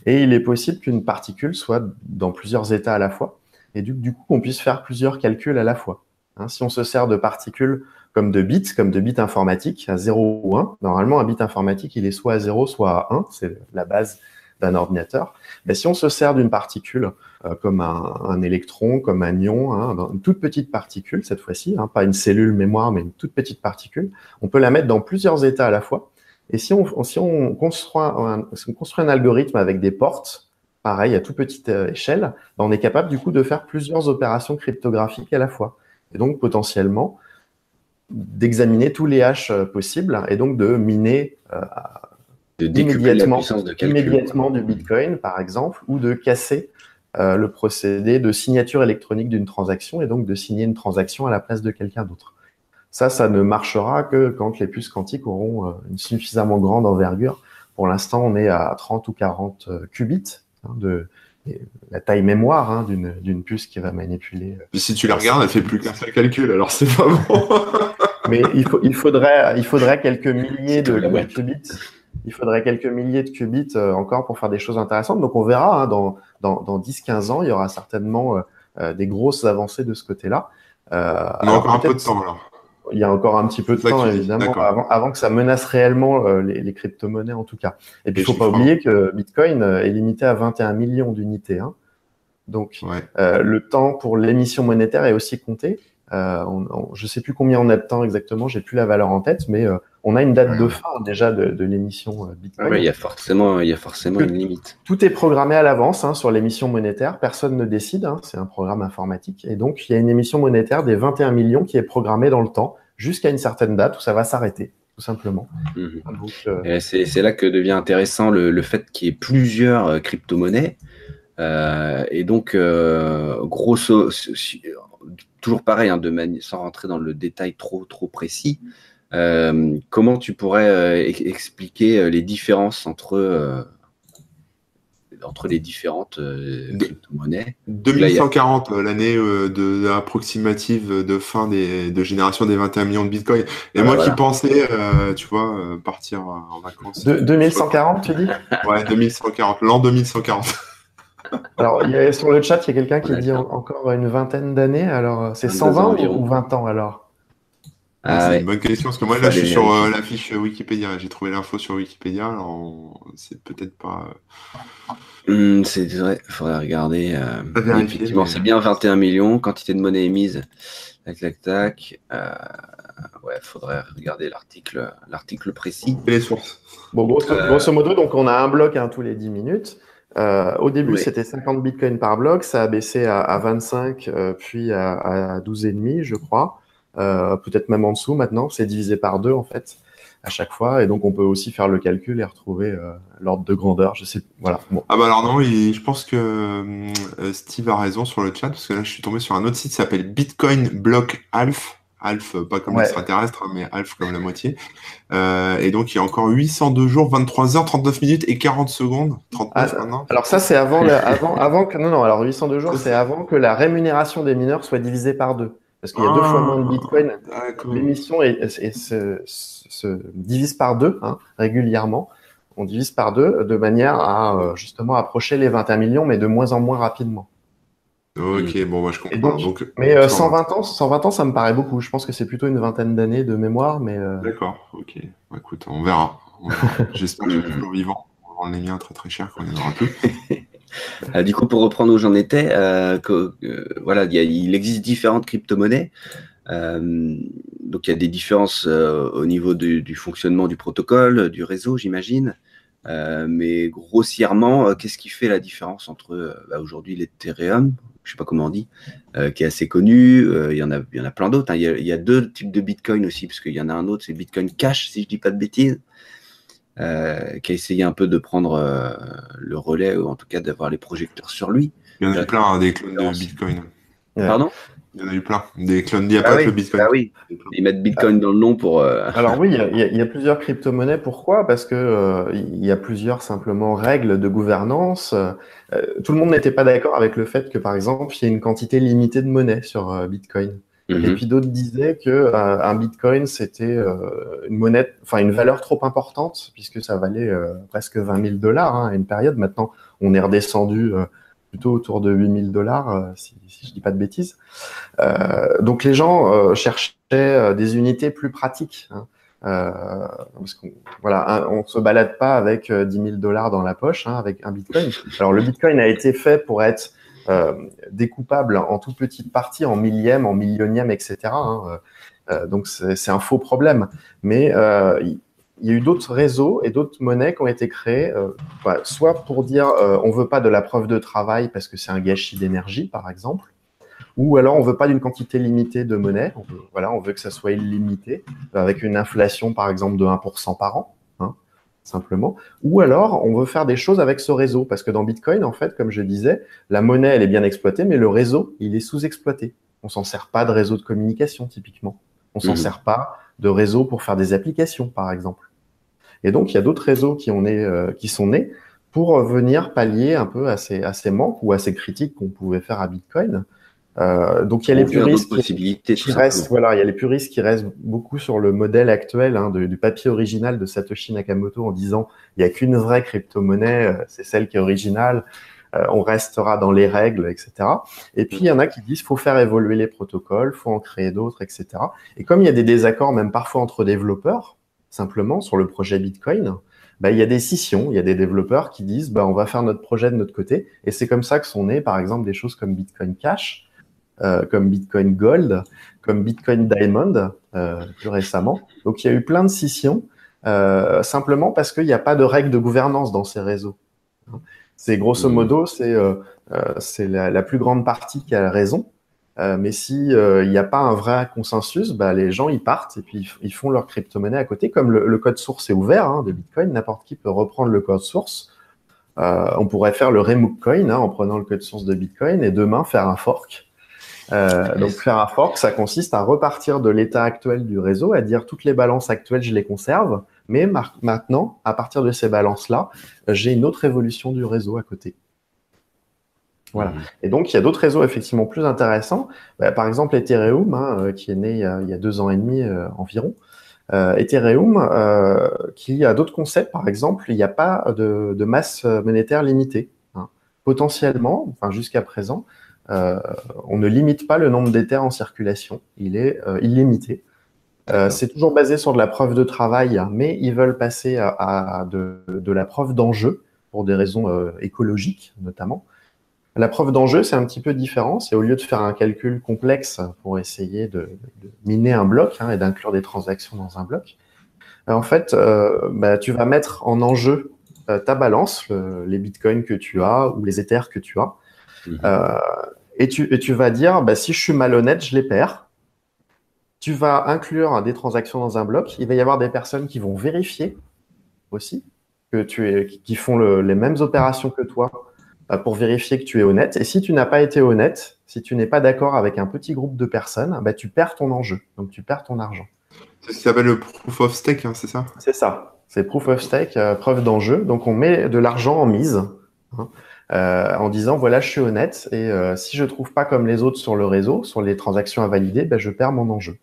[SPEAKER 3] Et il est possible qu'une particule soit dans plusieurs états à la fois, et du, du coup, on puisse faire plusieurs calculs à la fois. Hein, si on se sert de particules comme de bits, comme de bits informatiques à 0 ou 1, normalement un bit informatique il est soit à 0 soit à 1, c'est la base d'un ordinateur. Mais si on se sert d'une particule comme un, électron, comme un ion, hein, une toute petite particule cette fois-ci, hein, pas une cellule mémoire, mais une toute petite particule, on peut la mettre dans plusieurs états à la fois. Et si on, construit, un, si on construit un algorithme avec des portes, pareil, à toute petite échelle, ben, on est capable du coup de faire plusieurs opérations cryptographiques à la fois. Et donc potentiellement, d'examiner tous les hashes euh, possibles et donc de miner euh,
[SPEAKER 2] de immédiatement, de
[SPEAKER 3] immédiatement du Bitcoin, par exemple, ou de casser euh, le procédé de signature électronique d'une transaction et donc de signer une transaction à la place de quelqu'un d'autre. Ça, ça ne marchera que quand les puces quantiques auront une suffisamment grande envergure. Pour l'instant, on est à 30 ou 40 qubits hein, de, la taille mémoire hein, d'une puce qui va manipuler.
[SPEAKER 1] Mais si tu la regardes, elle fait plus qu'un seul calcul, alors c'est pas bon.
[SPEAKER 3] Mais il, faut, il, faudrait, il faudrait quelques milliers de, qubits. Il faudrait quelques milliers de qubits euh, encore pour faire des choses intéressantes. Donc on verra hein, dans, dans, dans 10-15 ans, il y aura certainement euh, euh, des grosses avancées de ce côté-là.
[SPEAKER 1] on a encore un peu de temps alors
[SPEAKER 3] il y a encore un petit peu de temps, évidemment, avant, que ça menace réellement euh, les, crypto-monnaies, en tout cas. Et puis, il ne faut pas oublier que Bitcoin euh, est limité à 21 millions d'unités. Hein. Donc, euh, le temps pour l'émission monétaire est aussi compté. je ne sais plus combien on a de temps exactement, j'ai plus la valeur en tête, mais on a une date de fin déjà de, l'émission Bitcoin.
[SPEAKER 2] il y a forcément, il y a forcément une limite.
[SPEAKER 3] Tout est programmé à l'avance hein, sur l'émission monétaire. Personne ne décide. Hein, c'est un programme informatique. Et donc, il y a une émission monétaire des 21 millions qui est programmée dans le temps jusqu'à une certaine date où ça va s'arrêter, tout simplement.
[SPEAKER 2] Mhm. Euh, c'est là que devient intéressant le, fait qu'il y ait plusieurs euh, crypto-monnaies. Euh, et donc, grosso, toujours pareil, hein, de sans rentrer dans le détail trop, trop précis, comment tu pourrais expliquer les différences entre entre les différentes euh, crypto-monnaies?
[SPEAKER 1] 2140, euh, l'année euh, de, approximative de fin des, de génération des 21 millions de bitcoins. Et moi qui pensais, tu vois, partir en vacances.
[SPEAKER 3] 2140, tu dis?
[SPEAKER 1] Ouais, 2140, l'an 2140.
[SPEAKER 3] Alors, il y a, sur le chat, il y a quelqu'un qui dit encore une vingtaine d'années. Alors, c'est 120 ou 20 ans alors?
[SPEAKER 1] Ah, c'est une bonne question parce que moi là je suis sur la fiche Wikipédia. J'ai trouvé l'info sur Wikipédia. Alors c'est peut-être pas.
[SPEAKER 2] Hmm, c'est vrai, il faudrait regarder. Euh, effectivement, c'est bien 21 millions, quantité de monnaie émise. Tac, tac, tac. Euh, ouais, faudrait regarder l'article, l'article précis.
[SPEAKER 1] Et les sources.
[SPEAKER 3] Bon, grosso, modo, donc on a un bloc hein, tous les 10 minutes. Euh, au début, c'était 50 bitcoins par bloc, ça a baissé à, 25, euh, puis à, à 12,5, je crois. Peut-être même en dessous maintenant, c'est divisé par deux en fait à chaque fois. Et donc, on peut aussi faire le calcul et retrouver euh, l'ordre de grandeur. Je sais, voilà.
[SPEAKER 1] Ah bah alors non, je pense que euh, Steve a raison sur le chat parce que là, je suis tombé sur un autre site qui s'appelle Bitcoin Block Alf. Alf, pas comme l'extraterrestre, mais Alf comme la moitié. Euh, et donc, il y a encore 802 jours, 23 heures, 39 minutes et 40 secondes. 39
[SPEAKER 3] ah. Alors ça, c'est avant, avant, avant que... Non, non, alors 802 jours, c'est avant que la rémunération des mineurs soit divisée par deux. Parce qu'il y a deux fois moins de Bitcoin. L'émission se, divise par deux hein, régulièrement. On divise par deux de manière à euh, justement approcher les 21 millions, mais de moins en moins rapidement.
[SPEAKER 1] Ok, bon, moi je comprends. Donc,
[SPEAKER 3] mais 120 euh, ans, 120 ans, ça me paraît beaucoup. Je pense que c'est plutôt une vingtaine d'années de mémoire, mais. Euh,
[SPEAKER 1] D'accord, ok. Écoute, on verra. J'espère que je suis toujours vivant. On va vendre les miens très très cher quand il y en aura plus.
[SPEAKER 2] Euh, du coup, pour reprendre où j'en étais, euh, euh, voilà, il existe différentes crypto-monnaies. donc, il y a des différences au niveau du, fonctionnement du protocole, du réseau, j'imagine. mais grossièrement, qu'est-ce qui fait la différence entre bah, aujourd'hui l'Ethereum, je ne sais pas comment on dit, qui est assez connu. il y en a, y en a plein d'autres. Hein. Il, il, y a deux types de Bitcoin aussi, parce qu'il y en a un autre, c'est Bitcoin Cash, si je ne dis pas de bêtises. Euh, qui a essayé un peu de prendre euh, le relais, ou en tout cas d'avoir les projecteurs sur lui.
[SPEAKER 1] Il y en a eu plein, hein, des clones de Bitcoin.
[SPEAKER 2] Pardon?
[SPEAKER 1] Il y en a eu plein. Des clones, il n'y a ah pas que Bitcoin.
[SPEAKER 2] Ah oui, ils mettent Bitcoin dans le nom pour. Euh,
[SPEAKER 3] Alors oui, il y, a, plusieurs crypto-monnaies. Pourquoi? Parce que il y a plusieurs simplement règles de gouvernance. tout le monde n'était pas d'accord avec le fait que, par exemple, il y ait une quantité limitée de monnaie sur Bitcoin. Et mhm. puis d'autres disaient que euh, un Bitcoin c'était euh, une monnaie, enfin une valeur trop importante puisque ça valait euh, presque 20 000 dollars hein, à une période. Maintenant, on est redescendu plutôt autour de 8 000 dollars, si, si je dis pas de bêtises. donc les gens cherchaient des unités plus pratiques. Hein. parce qu'on voilà, on se balade pas avec 10 000 dollars dans la poche, hein, avec un Bitcoin. Alors le Bitcoin a été fait pour être découpable en toute petite partie, en millième, en millionième, etc. Hein, donc c'est un faux problème. Mais il y a eu d'autres réseaux et d'autres monnaies qui ont été créées, euh, bah, soit pour dire euh, on veut pas de la preuve de travail parce que c'est un gâchis d'énergie, par exemple, ou alors on veut pas d'une quantité limitée de monnaie, on veut, voilà, on veut que ça soit illimité, avec une inflation par exemple de 1% par an, simplement, ou alors on veut faire des choses avec ce réseau, parce que dans Bitcoin, en fait, comme je disais, la monnaie elle est bien exploitée, mais le réseau il est sous-exploité. On s'en sert pas de réseau de communication typiquement, on s'en mmh. sert pas de réseau pour faire des applications, par exemple. Et donc, il y a d'autres réseaux qui, euh, qui sont nés pour venir pallier un peu à ces, à ces manques ou à ces critiques qu'on pouvait faire à Bitcoin. Euh, donc il y a les puristes qui, restent, voilà, il y a les puristes qui restent beaucoup sur le modèle actuel hein, du papier original de Satoshi Nakamoto en disant il n'y a qu'une vraie crypto-monnaie, euh, c'est celle qui est originale, on restera dans les règles, etc. Et puis il y en a qui disent faut faire évoluer les protocoles, faut en créer d'autres, etc. Et comme il y a des désaccords même parfois entre développeurs, simplement sur le projet Bitcoin, bah, il y a des scissions, il y a des développeurs qui disent bah, on va faire notre projet de notre côté. Et c'est comme ça que sont nées, par exemple, des choses comme Bitcoin Cash, euh, comme Bitcoin Gold, comme Bitcoin Diamond, euh, plus récemment. Donc il y a eu plein de scissions, euh, simplement parce qu'il n'y a pas de règles de gouvernance dans ces réseaux. C'est grosso mmh. modo, c'est c'est la, la, plus grande partie qui a raison. Mais si il n'y a pas un vrai consensus, bah, les gens ils partent et puis ils font leur crypto-monnaie à côté. Comme le, code source est ouvert hein, de Bitcoin, n'importe qui peut reprendre le code source. On pourrait faire le remove coin hein, en prenant le code source de Bitcoin et demain faire un fork. Donc faire un fork, ça consiste à repartir de l'état actuel du réseau, à dire toutes les balances actuelles, je les conserve, mais maintenant, à partir de ces balances-là, j'ai une autre évolution du réseau à côté. Voilà. Mmh. Et donc, il y a d'autres réseaux effectivement plus intéressants. Bah, par exemple, Ethereum, hein, euh, qui est né il y, a, deux ans et demi euh, environ. Euh, Ethereum, euh, qui a d'autres concepts. Par exemple, il n'y a pas de, de, masse monétaire limitée. Hein. Potentiellement, enfin jusqu'à présent, on ne limite pas le nombre d'Ethers en circulation. Il est illimité. c'est toujours basé sur de la preuve de travail, mais ils veulent passer à, à de, de, la preuve d'enjeu pour des raisons écologiques notamment. La preuve d'enjeu, c'est un petit peu différent. C'est au lieu de faire un calcul complexe pour essayer de, miner un bloc hein, et d'inclure des transactions dans un bloc, euh, en fait, euh, bah, tu vas mettre en enjeu euh, ta balance, les bitcoins que tu as ou les Ethers que tu as, mhm. Et, tu, vas dire, bah, si je suis malhonnête, je les perds. Tu vas inclure des transactions dans un bloc. Il va y avoir des personnes qui vont vérifier aussi que tu es, qui font les mêmes opérations que toi euh, pour vérifier que tu es honnête. Et si tu n'as pas été honnête, si tu n'es pas d'accord avec un petit groupe de personnes, bah, tu perds ton enjeu, donc tu perds ton argent.
[SPEAKER 1] C'est ce qui s'appelle le proof of stake, hein, c'est ça?
[SPEAKER 3] C'est ça. C'est proof of stake, euh, preuve d'enjeu. Donc on met de l'argent en mise. Hein, euh, en disant voilà je suis honnête et si je trouve pas comme les autres sur le réseau sur les transactions à valider ben, je perds mon enjeu.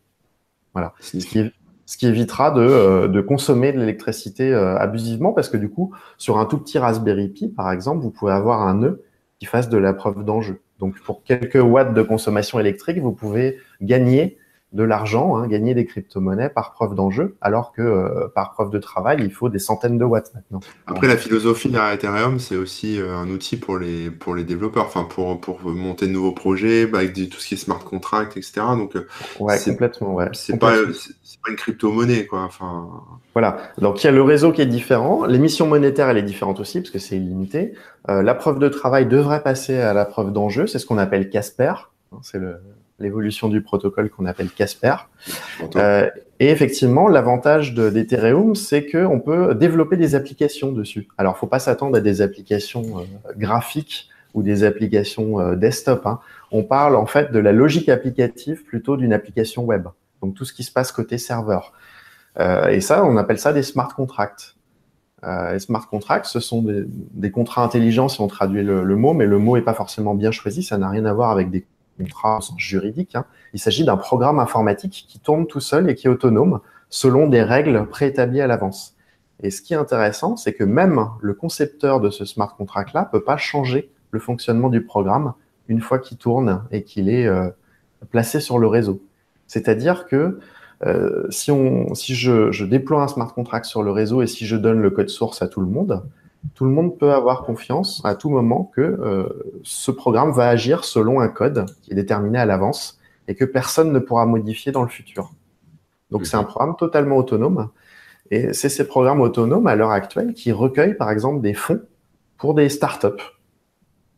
[SPEAKER 3] Voilà. Ce qui, ce qui évitera de, euh, de consommer de l'électricité euh, abusivement, parce que du coup, sur un tout petit Raspberry Pi, par exemple, vous pouvez avoir un nœud qui fasse de la preuve d'enjeu. Donc, pour quelques watts de consommation électrique, vous pouvez gagner de l'argent, hein, gagner des crypto-monnaies par preuve d'enjeu, alors que euh, par preuve de travail, il faut des centaines de watts maintenant.
[SPEAKER 1] Après, la philosophie derrière Ethereum, c'est aussi euh, un outil pour les, pour les développeurs, enfin pour, pour monter de nouveaux projets, bah, avec tout ce qui est smart contract, etc. Donc,
[SPEAKER 3] euh, ouais, complètement, ouais.
[SPEAKER 1] C'est pas, pas une crypto-monnaie, quoi. Enfin...
[SPEAKER 3] Voilà. Donc, il y a le réseau qui est différent. L'émission monétaire, elle est différente aussi, parce que c'est illimité. la preuve de travail devrait passer à la preuve d'enjeu. C'est ce qu'on appelle Casper. C'est le, l'évolution du protocole qu'on appelle Casper. Euh, et effectivement, l'avantage d'Ethereum, c'est qu'on peut développer des applications dessus. Alors, faut pas s'attendre à des applications euh, graphiques ou des applications euh, desktop. Hein. On parle en fait de la logique applicative plutôt d'une application web. Donc tout ce qui se passe côté serveur. et ça, on appelle ça des smart contracts. les smart contracts, ce sont des, contrats intelligents si on traduit le, le, mot, mais le mot est pas forcément bien choisi. Ça n'a rien à voir avec des contrat juridique. Hein. Il s'agit d'un programme informatique qui tourne tout seul et qui est autonome selon des règles préétablies à l'avance. Et ce qui est intéressant, c'est que même le concepteur de ce smart contract-là peut pas changer le fonctionnement du programme une fois qu'il tourne et qu'il est euh, placé sur le réseau. C'est-à-dire que si on, si je, déploie un smart contract sur le réseau et si je donne le code source à tout le monde, tout le monde peut avoir confiance à tout moment que ce programme va agir selon un code qui est déterminé à l'avance et que personne ne pourra modifier dans le futur. Donc c'est un programme totalement autonome. Et c'est ces programmes autonomes à l'heure actuelle qui recueillent par exemple des fonds pour des startups.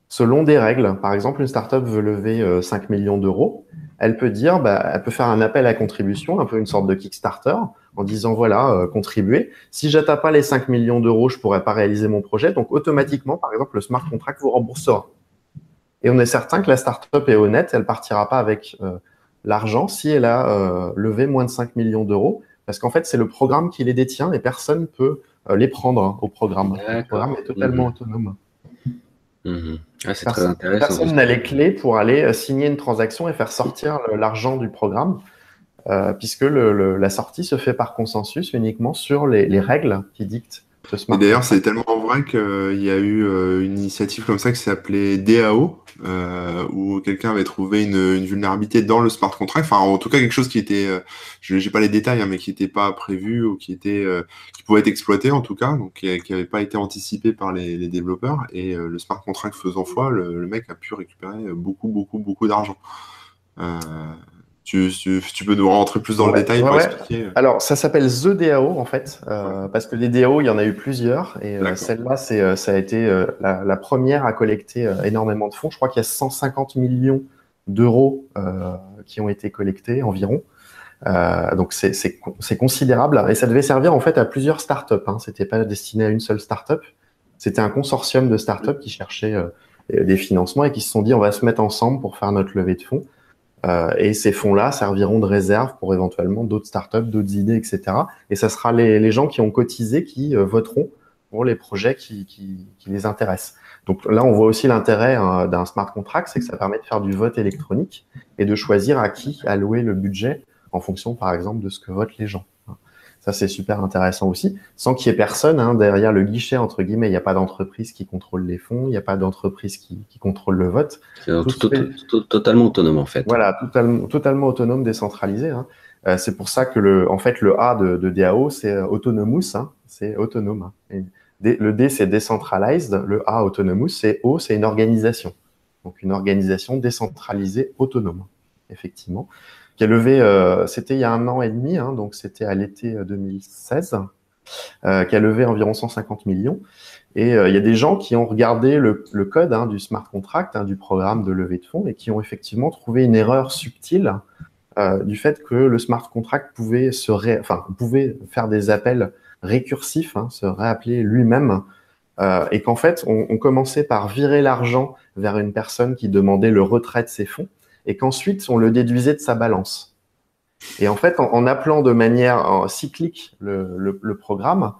[SPEAKER 3] Selon des règles, par exemple, une startup veut lever 5 euh, millions d'euros, elle peut dire, bah, elle peut faire un appel à contribution, un peu une sorte de Kickstarter, en disant voilà, euh, contribuez. Si j'atteins pas les 5 millions d'euros, je pourrais pas réaliser mon projet. Donc automatiquement, par exemple, le smart contract vous remboursera. Et on est certain que la startup est honnête, elle partira pas avec euh, l'argent si elle a euh, levé moins de 5 millions d'euros, parce qu'en fait, c'est le programme qui les détient et personne ne peut euh, les prendre hein, au programme. Le programme est totalement mhm. autonome.
[SPEAKER 2] Mhm. Ah,
[SPEAKER 3] personne, personne n'a les clés pour aller euh, signer une transaction et faire sortir l'argent du programme, puisque la sortie se fait par consensus uniquement sur les règles qui dictent
[SPEAKER 1] et d'ailleurs, c'est tellement vrai qu'il y a eu euh, une initiative comme ça qui s'appelait DAO, euh, où quelqu'un avait trouvé une, vulnérabilité dans le smart contract, enfin en tout cas quelque chose qui était, euh, je n'ai pas les détails, hein, mais qui n'était pas prévu ou qui était, qui pouvait être exploité en tout cas, donc qui n'avait pas été anticipé par les, développeurs. Et le smart contract faisant foi, le, le, mec a pu récupérer beaucoup, beaucoup, beaucoup d'argent. Tu, peux nous rentrer plus dans le détail pour expliquer euh.
[SPEAKER 3] Alors, ça s'appelle The DAO, en fait, euh, parce que des DAO, il y en a eu plusieurs, et euh, celle-là, c'est, ça a été la, première à collecter énormément de fonds. Je crois qu'il y a 150 millions d'euros qui ont été collectés environ. donc, c'est, considérable, et ça devait servir, en fait, à plusieurs startups. Hein. C'était pas destiné à une seule startup. C'était un consortium de startups qui cherchaient des financements et qui se sont dit, on va se mettre ensemble pour faire notre levée de fonds. Euh, et ces fonds-là serviront de réserve pour éventuellement d'autres startups, d'autres idées, etc. Et ça sera les, gens qui ont cotisé qui euh, voteront pour les projets qui, les intéressent. Donc là, on voit aussi l'intérêt hein, d'un smart contract, c'est que ça permet de faire du vote électronique et de choisir à qui allouer le budget en fonction, par exemple, de ce que votent les gens. Ça, c'est super intéressant aussi. Sans qu'il y ait personne hein, derrière le guichet, entre guillemets, il n'y a pas d'entreprise qui contrôle les fonds, il n'y a pas d'entreprise qui, qui, contrôle le vote.
[SPEAKER 2] C'est totalement autonome, en fait.
[SPEAKER 3] Voilà, totalement, totalement autonome, décentralisé. Hein. Euh, c'est pour ça que le, en fait, le A de, de DAO, c'est euh, autonomous, hein, c'est autonome. Le D, c'est decentralized. Le A, autonomous, c'est O, c'est une organisation. Donc, une organisation décentralisée autonome, effectivement qui a levé, euh, c'était il y a un an et demi, hein, donc c'était à l'été 2016, euh, euh, qui a levé environ 150 millions. Et il y a des gens qui ont regardé le, code hein, du smart contract, hein, du programme de levée de fonds, et qui ont effectivement trouvé une erreur subtile euh, du fait que le smart contract pouvait se ré... enfin, pouvait faire des appels récursifs, hein, se réappeler lui-même, euh, et qu'en fait, on, on, commençait par virer l'argent vers une personne qui demandait le retrait de ses fonds, et qu'ensuite on le déduisait de sa balance. Et en fait, en, appelant de manière cyclique le, programme,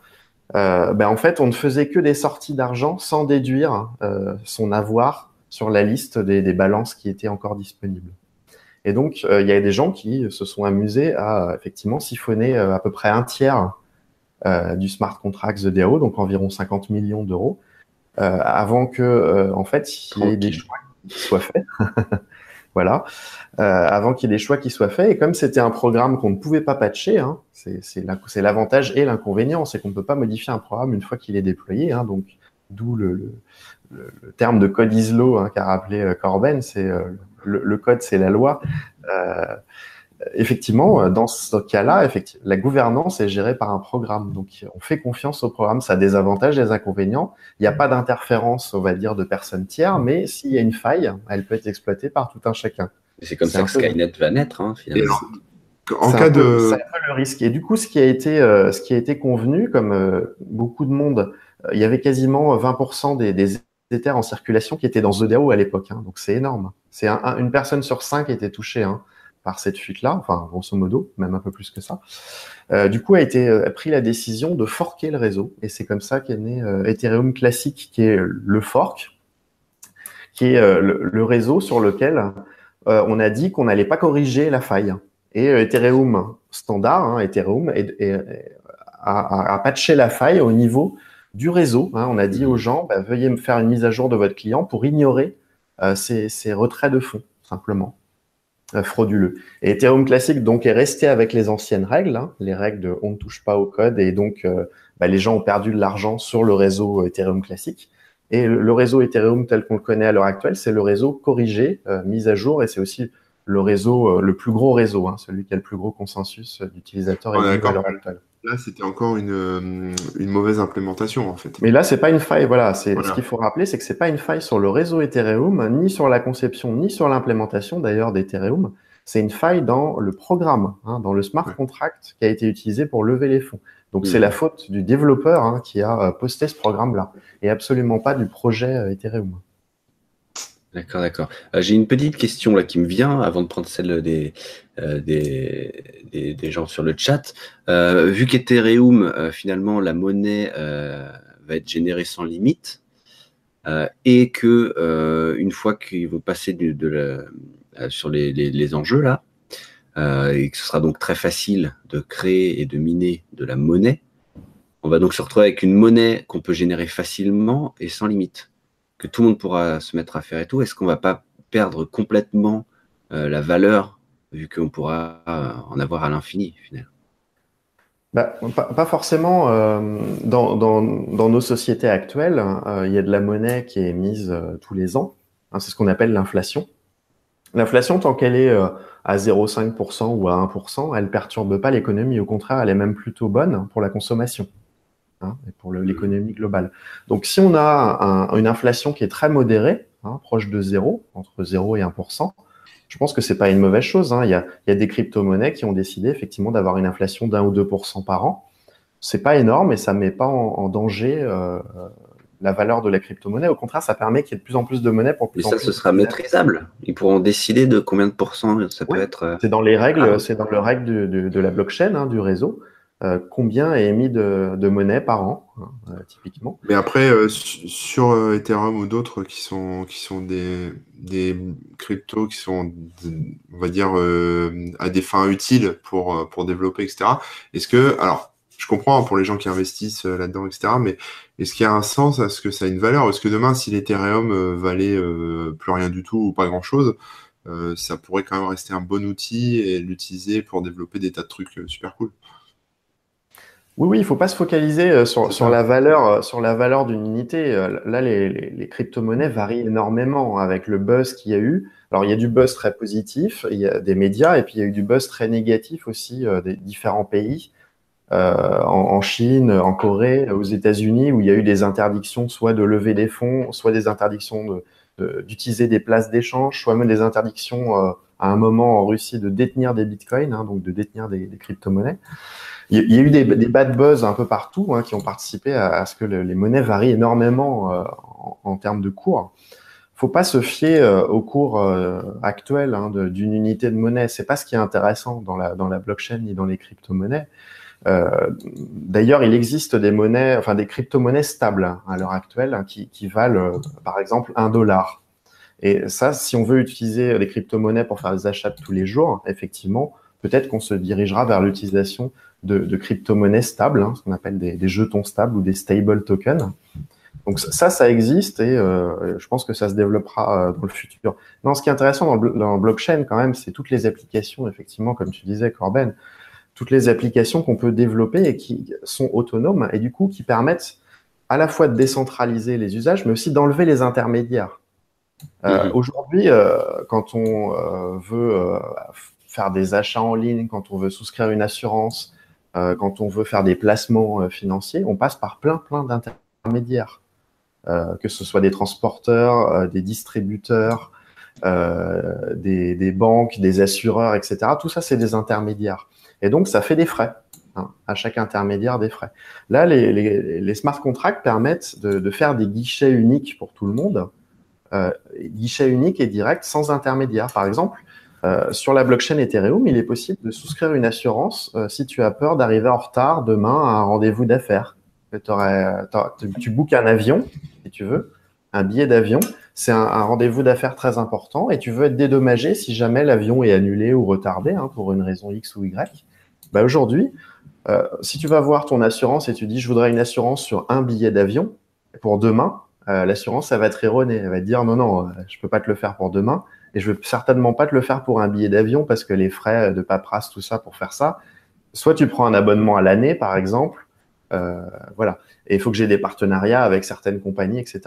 [SPEAKER 3] euh, ben en fait, on ne faisait que des sorties d'argent sans déduire euh, son avoir sur la liste des, balances qui étaient encore disponibles. Et donc, euh, il y a des gens qui se sont amusés à effectivement siphonner à peu près un tiers du smart contract The DAO, donc environ 50 millions d'euros, avant que, en fait, il y ait des choix qui soient faits. Voilà, euh, avant qu'il y ait des choix qui soient faits. Et comme c'était un programme qu'on ne pouvait pas patcher, hein, c'est l'avantage et l'inconvénient, c'est qu'on ne peut pas modifier un programme une fois qu'il est déployé. Hein, donc, d'où le, le, le, terme de code ISLO hein, qu'a rappelé euh, Corben, c'est euh, le, code, c'est la loi. Euh, effectivement, dans ce cas-là, la gouvernance est gérée par un programme. Donc, on fait confiance au programme. Ça a des avantages, des inconvénients. Il n'y a pas d'interférence, on va dire, de personnes tiers, mais s'il y a une faille, elle peut être exploitée par tout un chacun.
[SPEAKER 2] C'est comme ça que Skynet va naître, hein, finalement.
[SPEAKER 3] En cas de, c'est le risque. Et du coup, ce qui a été, euh, ce qui a été convenu, comme euh, beaucoup de monde, euh, il y avait quasiment 20% des, des Ethers en circulation qui étaient dans Zodao à l'époque. Hein. donc c'est énorme. C'est une personne sur cinq qui était touchée. Hein par cette fuite-là, enfin grosso modo, même un peu plus que ça. Euh, du coup, a été euh, pris la décision de forquer le réseau, et c'est comme ça qu'est né euh, Ethereum classique, qui est le fork, qui est le, réseau sur lequel on a dit qu'on n'allait pas corriger la faille. Et Ethereum standard, hein, Ethereum, a, patché la faille au niveau du réseau. Hein. On a dit aux gens, bah, veuillez me faire une mise à jour de votre client pour ignorer ces, ces retraits de fonds, simplement. Frauduleux. Et Ethereum classique donc est resté avec les anciennes règles, hein, les règles de on ne touche pas au code, et donc bah, les gens ont perdu de l'argent sur le réseau Ethereum classique. Et le réseau Ethereum tel qu'on le connaît à l'heure actuelle, c'est le réseau corrigé, mis à jour, et c'est aussi le réseau, le plus gros réseau, hein, celui qui a le plus gros consensus d'utilisateurs
[SPEAKER 1] à l'heure actuelle. Là, c'était encore une, euh, une, mauvaise implémentation, en fait.
[SPEAKER 3] Mais là, c'est pas une faille. Voilà, c'est ce qu'il faut rappeler, c'est que c'est pas une faille sur le réseau Ethereum, ni sur la conception, ni sur l'implémentation d'ailleurs d'Ethereum. C'est une faille dans le programme, hein, dans le smart contract qui a été utilisé pour lever les fonds. Donc c'est la faute du développeur hein, qui a euh, posté ce programme-là, et absolument pas du projet euh, Ethereum.
[SPEAKER 2] D'accord, d'accord. Euh, j'ai une petite question là qui me vient avant de prendre celle des, euh, des, des, gens sur le chat. Euh, vu qu'Ethereum, finalement, la monnaie va être générée sans limite et que une fois qu'il va passer sur les, les, enjeux là, et que ce sera donc très facile de créer et de miner de la monnaie, on va donc se retrouver avec une monnaie qu'on peut générer facilement et sans limite que tout le monde pourra se mettre à faire et tout, est-ce qu'on va pas perdre complètement euh, la valeur vu qu'on pourra euh, en avoir à l'infini finalement
[SPEAKER 3] bah, pas, forcément. Euh, dans, nos sociétés actuelles, il y a de la monnaie qui est mise tous les ans. Hein, c'est ce qu'on appelle l'inflation. L'inflation, tant qu'elle est à 0,5% ou à 1%, elle perturbe pas l'économie. Au contraire, elle est même plutôt bonne pour la consommation. Hein, et pour l'économie globale. Donc si on a une inflation qui est très modérée, hein, proche de zéro, entre 0 et 1%, je pense que c'est pas une mauvaise chose. Hein. Il, y a, il, y a, des crypto-monnaies qui ont décidé effectivement d'avoir une inflation d'un ou 2% par an. C'est pas énorme et ça met pas en, danger euh, la valeur de la crypto-monnaie. Au contraire, ça permet qu'il y ait de plus en plus de monnaie pour plus
[SPEAKER 2] et ça, ce sera maîtrisable. Ils pourront décider de combien de pourcents ça peut être. Euh,
[SPEAKER 3] c'est dans les règles, ah. c'est dans le règle de, de la blockchain, du réseau. Euh, combien est émis de, monnaie par an, hein, euh, typiquement.
[SPEAKER 1] Mais après, euh, sur Ethereum ou d'autres qui sont, qui sont des, des cryptos qui sont, on va dire, à des fins utiles pour, pour développer, etc. Est-ce que, alors, je comprends pour les gens qui investissent là-dedans, etc. Mais est-ce qu'il y a un sens à ce que ça a une valeur Est-ce que demain, si l'Ethereum valait plus rien du tout ou pas grand-chose, ça pourrait quand même rester un bon outil et l'utiliser pour développer des tas de trucs super cool?
[SPEAKER 3] Oui, oui, il faut pas se focaliser euh, sur, sur la valeur, euh, sur la valeur d'une unité. Euh, là, les, les, crypto-monnaies varient énormément avec le buzz qu'il y a eu. Alors, il y a du buzz très positif, il y a des médias, et puis il y a eu du buzz très négatif aussi des différents pays, euh, en, Chine, en Corée, aux États-Unis, où il y a eu des interdictions, soit de lever des fonds, soit des interdictions d'utiliser des places d'échange, soit même des interdictions à un moment en Russie de détenir des bitcoins, hein, donc de détenir des, des crypto-monnaies. Il y a eu des, bad buzz un peu partout hein, qui ont participé à, ce que les monnaies varient énormément euh, en, termes de cours. Faut pas se fier euh, au cours euh, actuel hein, d'une unité de monnaie. C'est pas ce qui est intéressant dans la dans la blockchain ni dans les crypto-monnaies. D'ailleurs, il existe des monnaies, enfin des crypto-monnaies stables hein, à l'heure actuelle qui, qui valent, par exemple, un dollar. Et ça, si on veut utiliser des crypto-monnaies pour faire des achats tous les jours, effectivement, peut-être qu'on se dirigera vers l'utilisation de, crypto-monnaies stables, hein, ce qu'on appelle des, jetons stables ou des stable tokens. Donc ça, ça existe et euh, je pense que ça se développera euh, dans le futur. Non, ce qui est intéressant dans le, dans le blockchain quand même, c'est toutes les applications, effectivement, comme tu disais, Corben, toutes les applications qu'on peut développer et qui sont autonomes et du coup qui permettent à la fois de décentraliser les usages, mais aussi d'enlever les intermédiaires. Euh, mhm. Aujourd'hui, quand on veut faire des achats en ligne, quand on veut souscrire une assurance, quand on veut faire des placements euh, financiers, on passe par plein, plein d'intermédiaires, euh, que ce soit des transporteurs, des distributeurs, des, banques, des assureurs, etc. Tout ça, c'est des intermédiaires. Et donc, ça fait des frais. Hein, à chaque intermédiaire des frais. Là, les, smart contracts permettent de, faire des guichets uniques pour tout le monde, guichets uniques et directs sans intermédiaire. Par exemple, euh, sur la blockchain Ethereum, il est possible de souscrire une assurance euh, si tu as peur d'arriver en retard demain à un rendez-vous d'affaires. Tu bookes un avion, si tu veux, un billet d'avion. C'est un, rendez-vous d'affaires très important et tu veux être dédommagé si jamais l'avion est annulé ou retardé hein, pour une raison X ou Y. Bah aujourd'hui, euh, si tu vas voir ton assurance et tu dis je voudrais une assurance sur un billet d'avion pour demain, l'assurance, ça va être erronée. Elle va te dire non, non, je peux pas te le faire pour demain et je vais certainement pas te le faire pour un billet d'avion parce que les frais de paperasse, tout ça pour faire ça. Soit tu prends un abonnement à l'année, par exemple. Euh, voilà. Et il faut que j'ai des partenariats avec certaines compagnies, etc.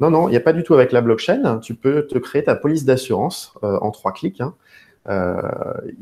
[SPEAKER 3] Non, non, il n'y a pas du tout avec la blockchain. Tu peux te créer ta police d'assurance euh, en trois clics. Hein. Euh,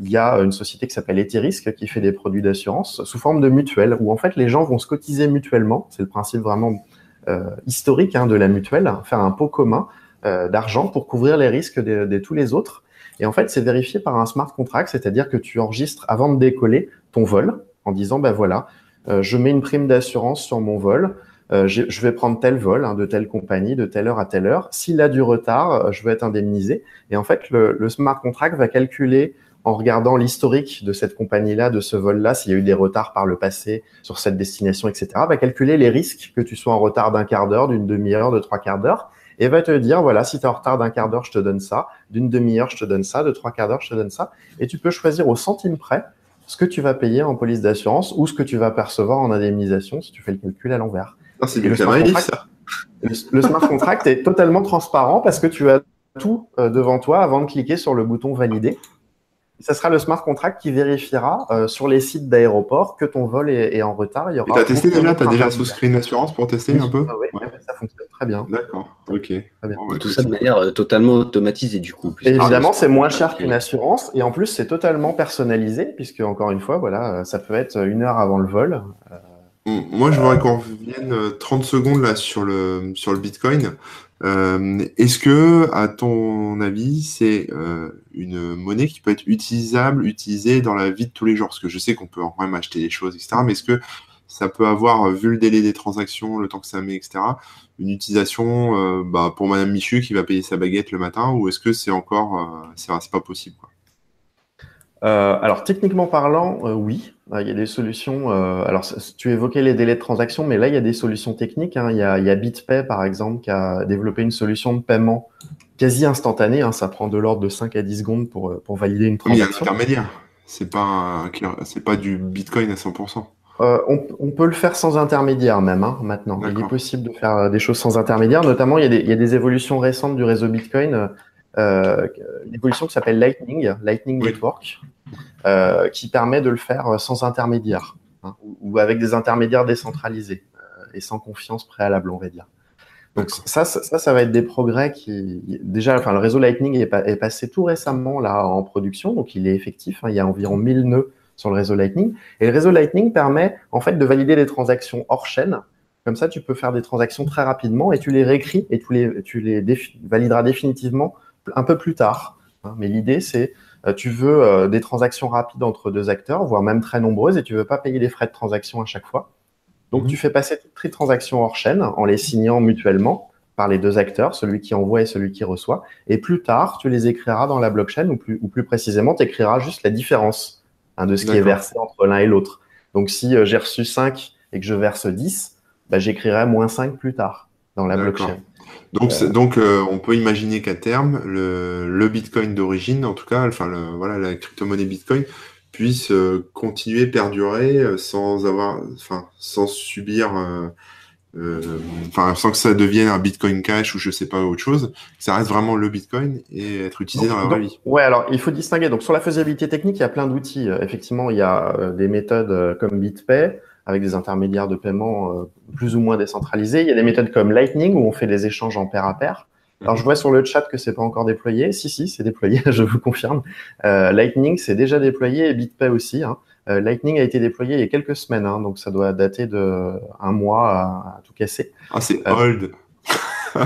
[SPEAKER 3] il y a une société qui s'appelle Etherisc qui fait des produits d'assurance sous forme de mutuelle, où en fait les gens vont se cotiser mutuellement. C'est le principe vraiment euh, historique hein, de la mutuelle, faire un pot commun euh, d'argent pour couvrir les risques de, tous les autres. Et en fait, c'est vérifié par un smart contract, c'est-à-dire que tu enregistres avant de décoller ton vol en disant, ben voilà, euh, je mets une prime d'assurance sur mon vol. Euh, je vais prendre tel vol hein, de telle compagnie, de telle heure à telle heure. S'il a du retard, euh, je vais être indemnisé. Et en fait, le, le smart contract va calculer en regardant l'historique de cette compagnie-là, de ce vol-là, s'il y a eu des retards par le passé sur cette destination, etc., va calculer les risques que tu sois en retard d'un quart d'heure, d'une demi-heure, de trois quarts d'heure, et va te dire, voilà, si tu es en retard d'un quart d'heure, je te donne ça, d'une demi-heure, je te donne ça, de trois quarts d'heure, je te donne ça, et tu peux choisir au centime près ce que tu vas payer en police d'assurance ou ce que tu vas percevoir en indemnisation si tu fais le calcul à l'envers.
[SPEAKER 1] Ah, c'est le, smart contract, ça.
[SPEAKER 3] le smart contract est totalement transparent parce que tu as tout euh, devant toi avant de cliquer sur le bouton valider. Ça sera le smart contract qui vérifiera euh, sur les sites d'aéroport que ton vol est, en retard.
[SPEAKER 1] Tu as testé déjà Tu as déjà souscrit une assurance pour tester un peu?
[SPEAKER 3] Ah fonctionne très bien.
[SPEAKER 1] D'accord, ok.
[SPEAKER 2] tout ça de manière euh, totalement automatisée du coup.
[SPEAKER 3] évidemment, c'est moins cher qu'une assurance et en plus, c'est totalement personnalisé puisque, encore une fois, voilà, euh, ça peut être une heure avant le vol.
[SPEAKER 1] Moi, je voudrais qu'on revienne 30 secondes là sur le, sur le Bitcoin. Euh, est-ce que, à ton avis, c'est euh, une monnaie qui peut être utilisable, utilisée dans la vie de tous les jours? Parce que je sais qu'on peut quand même acheter des choses, etc. Mais est-ce que ça peut avoir, vu le délai des transactions, le temps que ça met, etc., une utilisation euh, bah, pour Madame Michu qui va payer sa baguette le matin Ou est-ce que c'est encore, c'est pas possible quoi?
[SPEAKER 3] Euh, alors techniquement parlant, euh, oui, euh, il y a des solutions. alors tu évoquais les délais de transaction, mais là il y a des solutions techniques. Hein. Il, y a, BitPay par exemple qui a développé une solution de paiement quasi instantanée. Hein. Ça prend de l'ordre de 5 à 10 secondes pour, pour valider une transaction.
[SPEAKER 1] il y a un intermédiaire. C'est pas c'est pas du Bitcoin à 100%.
[SPEAKER 3] On, peut le faire sans intermédiaire même hein, maintenant. Il est possible de faire des choses sans intermédiaire. Notamment, il y, a des, il y a des évolutions récentes du réseau Bitcoin euh, une évolution qui s'appelle Lightning, Lightning Network, euh, qui permet de le faire sans intermédiaire hein, ou, avec des intermédiaires décentralisés euh, et sans confiance préalable, on va dire. Donc ça, ça, ça, va être des progrès qui déjà, enfin le réseau Lightning est, est, passé tout récemment là en production, donc il est effectif. Hein, il y a environ 1000 nœuds sur le réseau Lightning et le réseau Lightning permet en fait de valider des transactions hors chaîne. Comme ça, tu peux faire des transactions très rapidement et tu les réécris et tu les, tu les valideras définitivement un peu plus tard. Hein. Mais l'idée, c'est euh, tu veux euh, des transactions rapides entre deux acteurs, voire même très nombreuses, et tu veux pas payer les frais de transaction à chaque fois. Donc, mhm. tu fais passer toutes les transactions hors chaîne en les signant mutuellement par les deux acteurs, celui qui envoie et celui qui reçoit. Et plus tard, tu les écriras dans la blockchain, ou plus, ou plus précisément, tu écriras juste la différence hein, de ce qui est versé entre l'un et l'autre. Donc, si euh, j'ai reçu 5 et que je verse 10, bah, j'écrirai moins 5 plus tard dans la blockchain.
[SPEAKER 1] Donc, euh. donc euh, on peut imaginer qu'à terme, le, Bitcoin d'origine, en tout cas, enfin, voilà, la crypto-monnaie Bitcoin puisse euh, continuer, perdurer sans avoir, enfin, sans subir, enfin, sans que ça devienne un Bitcoin Cash ou je sais pas autre chose, que ça reste vraiment le Bitcoin et être utilisé dans la vraie vie.
[SPEAKER 3] Ouais, alors il faut distinguer. Donc sur la faisabilité technique, il y a plein d'outils. Effectivement, il y a des méthodes comme BitPay avec des intermédiaires de paiement euh, plus ou moins décentralisés. Il y a des méthodes comme Lightning où on fait des échanges en pair à pair. Alors je vois sur le chat que c'est pas encore déployé. Si si, c'est déployé, je vous confirme. Euh, Lightning c'est déjà déployé et BitPay aussi. Hein. Euh, Lightning a été déployé il y a quelques semaines, hein, donc ça doit dater de un mois à, tout casser.
[SPEAKER 1] Ah c'est old.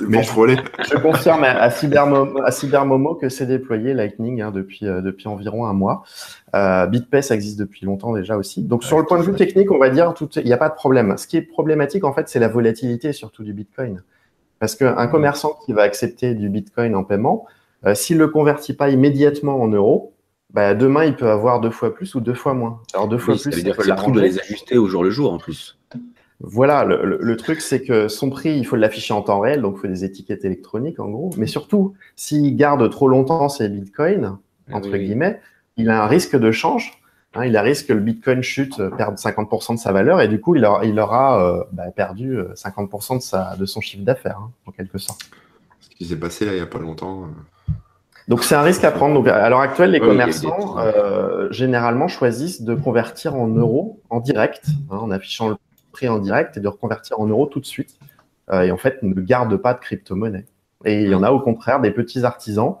[SPEAKER 3] Mais je, confirme à, Cybermomo, que c'est déployé Lightning hein, depuis, euh, depuis environ un mois. Euh, BitPay, ça existe depuis longtemps déjà aussi. Donc sur le point de vue technique, on va dire, il n'y a pas de problème. Ce qui est problématique, en fait, c'est la volatilité surtout du Bitcoin. Parce qu'un commerçant qui va accepter du Bitcoin en paiement, euh, s'il ne le convertit pas immédiatement en euros, bah, demain, il peut avoir deux fois plus ou deux fois moins.
[SPEAKER 2] Alors deux fois plus, ça veut dire qu'il de les ajuster au jour le jour en plus.
[SPEAKER 3] Voilà, le, truc, c'est que son prix, il faut l'afficher en temps réel, donc il faut des étiquettes électroniques en gros. Mais surtout, s'il garde trop longtemps ses bitcoins, ah entre guillemets, il a un risque de change. Hein, il a un risque que le bitcoin chute, euh, perde 50% de sa valeur, et du coup, il aura, il aura euh, bah, perdu 50% euh, de, sa, de son chiffre d'affaires, hein, en quelque sorte.
[SPEAKER 1] Ce qui s'est passé là il n'y a pas longtemps.
[SPEAKER 3] Donc c'est un risque à prendre. Donc à l'heure actuelle, les commerçants euh, généralement choisissent de convertir en euros en direct, hein, en affichant le prix en direct et de reconvertir en euros tout de suite. Euh, et en fait, ne gardent pas de crypto-monnaie. Et il y en a au contraire des petits artisans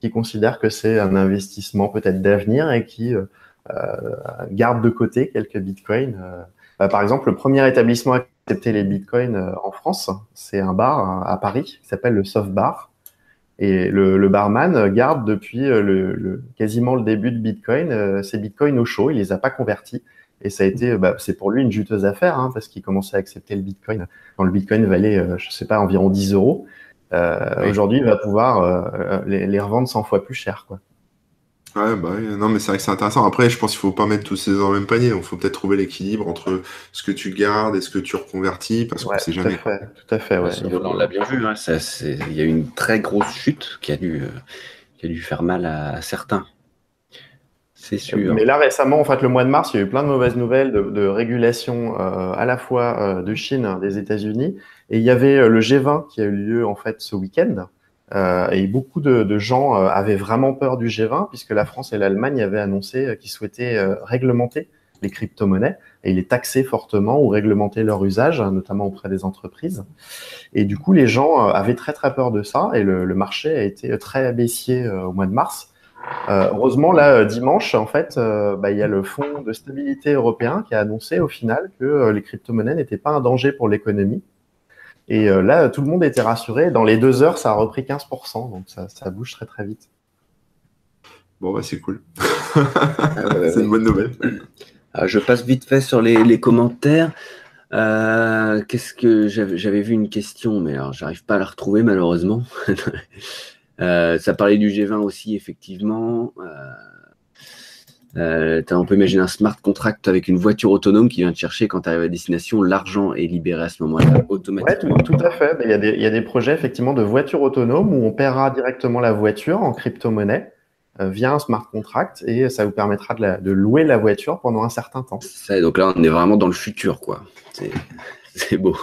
[SPEAKER 3] qui considèrent que c'est un investissement peut-être d'avenir et qui euh, gardent de côté quelques bitcoins. Bah, par exemple, le premier établissement à accepter les bitcoins en France, c'est un bar à Paris qui s'appelle le Soft Bar et le, barman garde depuis euh, le, quasiment le début de Bitcoin euh, ses Bitcoins au chaud. Il les a pas convertis. Et ça a été, bah, c'est pour lui une juteuse affaire, hein, parce qu'il commençait à accepter le Bitcoin quand le Bitcoin valait, euh, je sais pas, environ 10 euros. Aujourd'hui, il va pouvoir les, les, revendre 100 fois plus cher, quoi.
[SPEAKER 1] Ouais, bah non, mais c'est vrai que c'est intéressant. Après, je pense qu'il faut pas mettre tous ces dans le même panier. Il faut peut-être trouver l'équilibre entre ce que tu gardes et ce que tu reconvertis, parce que c'est jamais.
[SPEAKER 3] Fait, tout à fait, ouais.
[SPEAKER 2] on l'a bien vu. Hein, il y a eu une très grosse chute qui a dû, euh, qui a dû faire mal à, certains. C'est sûr.
[SPEAKER 3] Mais là, récemment, en fait, le mois de mars, il y a eu plein de mauvaises nouvelles de, régulation euh, à la fois euh, de Chine, hein, des États-Unis, et il y avait le G20 qui a eu lieu en fait ce week-end. Euh, et beaucoup de, de, gens euh, avaient vraiment peur du G20 puisque la France et l'Allemagne avaient annoncé euh, qu'ils souhaitaient réglementer les crypto-monnaies et les taxer fortement ou réglementer leur usage, notamment auprès des entreprises. Et du coup, les gens avaient très très peur de ça et le, le marché a été très baissier au mois de mars. Euh, heureusement, là, dimanche, en fait, bah, il y a le Fonds de stabilité européen qui a annoncé au final que les crypto-monnaies n'étaient pas un danger pour l'économie et euh, là, tout le monde était rassuré. Dans les deux heures, ça a repris 15%. Donc ça, bouge très très vite.
[SPEAKER 1] Bon, bah, c'est cool. c'est une bonne nouvelle.
[SPEAKER 2] Ah, je passe vite fait sur les, commentaires. Euh, qu'est-ce que j'avais vu une question, mais alors j'arrive pas à la retrouver malheureusement. Euh, ça parlait du G20 aussi, effectivement. Euh, on peut imaginer un smart contract avec une voiture autonome qui vient te chercher quand tu arrives à destination. L'argent est libéré à ce moment-là automatiquement.
[SPEAKER 3] tout, à fait. Il y, a des, il y, a des, projets effectivement de voitures autonomes où on paiera directement la voiture en crypto-monnaie euh, via un smart contract et ça vous permettra de, de, louer la voiture pendant un certain temps.
[SPEAKER 2] Ça, donc là, on est vraiment dans le futur, quoi. C'est beau.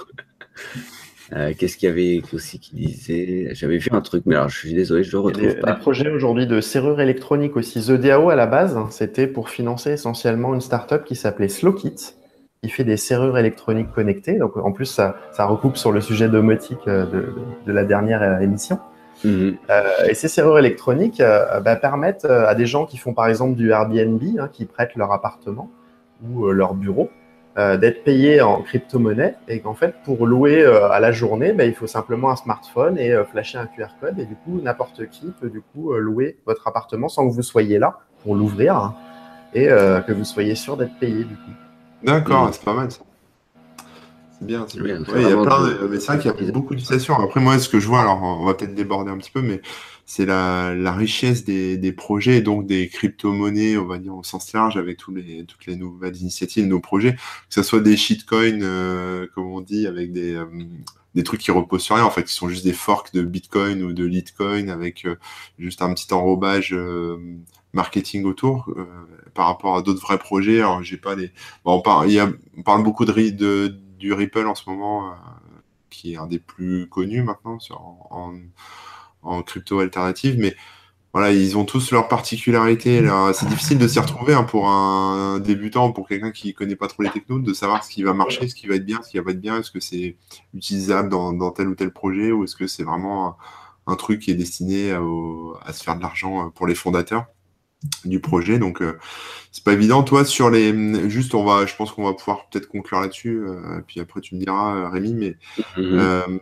[SPEAKER 2] Euh, qu'est-ce qu'il y avait aussi qui disait? J'avais vu un truc, mais alors je suis désolé, je le retrouve
[SPEAKER 3] pas. Les projets aujourd'hui de serrure électronique aussi. The DAO à la base, c'était pour financer essentiellement une startup qui s'appelait Slowkit, qui fait des serrures électroniques connectées. Donc en plus, ça, ça recoupe sur le sujet domotique euh, de, de, la dernière euh, émission. Mhm. et ces serrures électroniques bah, permettent à des gens qui font par exemple du Airbnb, hein, qui prêtent leur appartement ou leur bureau, d'être payé en crypto-monnaie et qu'en fait, pour louer euh, à la journée, ben, il faut simplement un smartphone et euh, flasher un QR code. Et du coup, n'importe qui peut du coup louer votre appartement sans que vous soyez là pour l'ouvrir hein, et que vous soyez sûr d'être payé du coup.
[SPEAKER 1] D'accord, c'est pas mal ça. C'est bien, c'est bien. il y a plein de... Mais c'est vrai qu'il y a beaucoup d'utilisations. Après, moi, ce que je vois, alors on va peut-être déborder un petit peu, mais c'est la, la, richesse des, des, projets, donc des crypto-monnaies, on va dire au sens large, avec tous les, toutes les nouvelles initiatives, nos projets, que ce soit des shitcoins, euh, comme on dit, avec des, euh, des trucs qui reposent sur rien, en fait, qui sont juste des forks de Bitcoin ou de Litecoin, avec euh, juste un petit enrobage marketing autour, par rapport à d'autres vrais projets. Alors, j'ai pas les... Bon, on, parle, il y a, on parle beaucoup de, de, du Ripple en ce moment, qui est un des plus connus maintenant en crypto alternative, mais voilà, ils ont tous leurs particularités. C'est difficile de s'y retrouver hein, pour un débutant, pour quelqu'un qui connaît pas trop les technos, de savoir ce qui va marcher, ce qui va être bien, ce qui va pas être bien, est-ce que c'est utilisable dans, tel ou tel projet, ou est-ce que c'est vraiment un, truc qui est destiné à se faire de l'argent pour les fondateurs? Du projet. Donc, euh, c'est pas évident. Toi, sur les, juste, on va, je pense qu'on va pouvoir peut-être conclure là-dessus. Euh, puis après, tu me diras, euh, Rémi, mais mhm.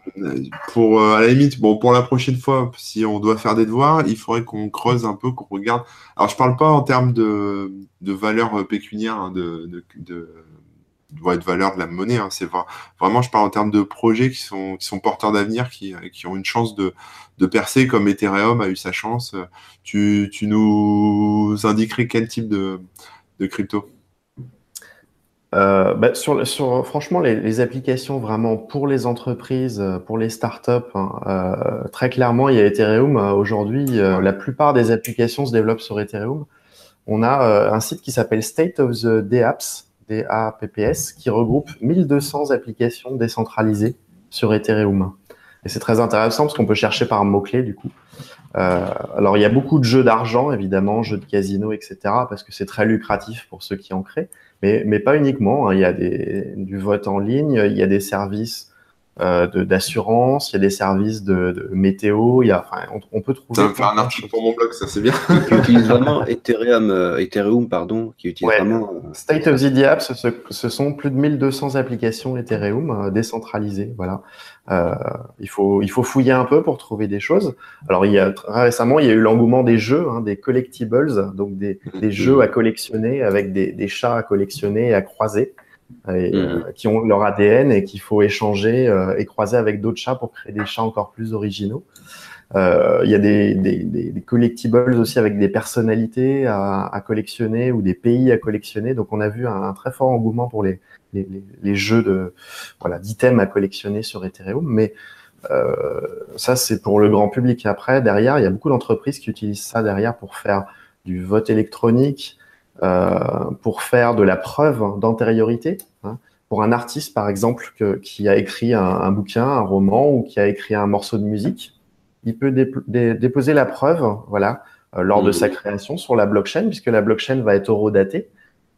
[SPEAKER 1] pour, à la limite, bon, pour la prochaine fois, si on doit faire des devoirs, il faudrait qu'on creuse un peu, qu'on regarde. Alors, je parle pas en termes de, de valeur pécuniaire, hein, de, de doit être valeur de la monnaie. Hein. C'est vraiment, je parle en termes de projets qui sont, qui sont porteurs d'avenir, qui, qui ont une chance de, de percer comme Ethereum a eu sa chance. Tu, tu nous indiquerais quel type de, de crypto?
[SPEAKER 3] Euh, bah, sur, sur, franchement, les, les, applications vraiment pour les entreprises, pour les startups, hein, euh, très clairement, il y a Ethereum. Aujourd'hui, euh, la plupart des applications se développent sur Ethereum. On a un site qui s'appelle State of the DApps, DAPPS, qui regroupe 1200 applications décentralisées sur Ethereum. Et c'est très intéressant parce qu'on peut chercher par mots-clés du coup. Euh, alors il y a beaucoup de jeux d'argent, évidemment, jeux de casino, etc. parce que c'est très lucratif pour ceux qui en créent. Mais, mais pas uniquement. Hein. Il y a des, du vote en ligne, il y a des services euh, d'assurance, il y a des services de, de météo, il y a, enfin, on, on, peut trouver.
[SPEAKER 1] Ça va faire un article pour mon blog, ça c'est bien.
[SPEAKER 2] qui utilise vraiment Ethereum, euh, Ethereum, pardon, qui utilise ouais. vraiment.
[SPEAKER 3] State of the Diap, ce, ce, sont plus de 1200 applications Ethereum euh, décentralisées, voilà. Euh, il faut il faut fouiller un peu pour trouver des choses. Alors il y a très récemment il y a eu l'engouement des jeux, hein, des collectibles, donc des, des jeux à collectionner avec des, des chats à collectionner et à croiser et, euh, mmh. qui ont leur ADN et qu'il faut échanger euh, et croiser avec d'autres chats pour créer des chats encore plus originaux. Euh, il y a des, des, des, collectibles aussi avec des personnalités à, à, collectionner ou des pays à collectionner. Donc on a vu un, très fort engouement pour les, les, les jeux de voilà d'items à collectionner sur Ethereum. Mais euh, ça c'est pour le grand public. Après derrière, il y a beaucoup d'entreprises qui utilisent ça derrière pour faire du vote électronique, euh, pour faire de la preuve d'antériorité. Hein. Pour un artiste, par exemple, que, qui a écrit un, un, bouquin, un roman ou qui a écrit un morceau de musique, il peut dé dé déposer la preuve, voilà, euh, lors mmh. de sa création sur la blockchain, puisque la blockchain va être horodatée.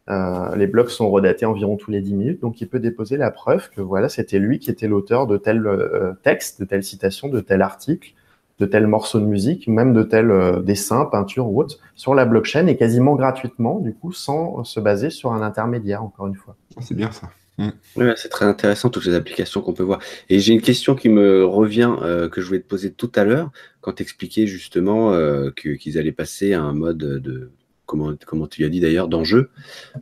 [SPEAKER 3] Euh, les blocs sont horodatés environ tous les 10 minutes, donc il peut déposer la preuve que voilà, c'était lui qui était l'auteur de tel euh, texte, de telle citation, de tel article, de tels morceaux de musique, même de tels euh, dessins, peintures ou autres, sur la blockchain et quasiment gratuitement, du coup, sans se baser sur un intermédiaire, encore une fois.
[SPEAKER 1] Ah, c'est bien ça.
[SPEAKER 2] Oui, c'est très intéressant toutes les applications qu'on peut voir. Et j'ai une question qui me revient euh, que je voulais te poser tout à l'heure quand tu expliquais justement euh, qu'ils allaient passer à un mode de comment tu as dit d'ailleurs d'enjeu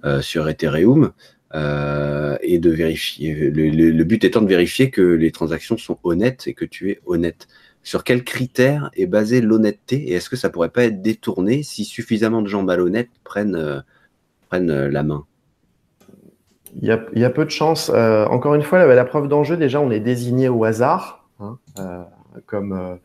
[SPEAKER 2] euh, sur Ethereum et de vérifier. Le, but étant de vérifier que les transactions sont honnêtes et que tu es honnête sur quels critères est basée l'honnêteté et est-ce que ça pourrait pas être détourné si suffisamment de gens malhonnêtes prennent, la main?
[SPEAKER 3] Il y, a, y, peu de chance. Euh, encore une fois, la, la preuve d'enjeu, déjà, on est désigné au hasard hein, euh, comme, euh,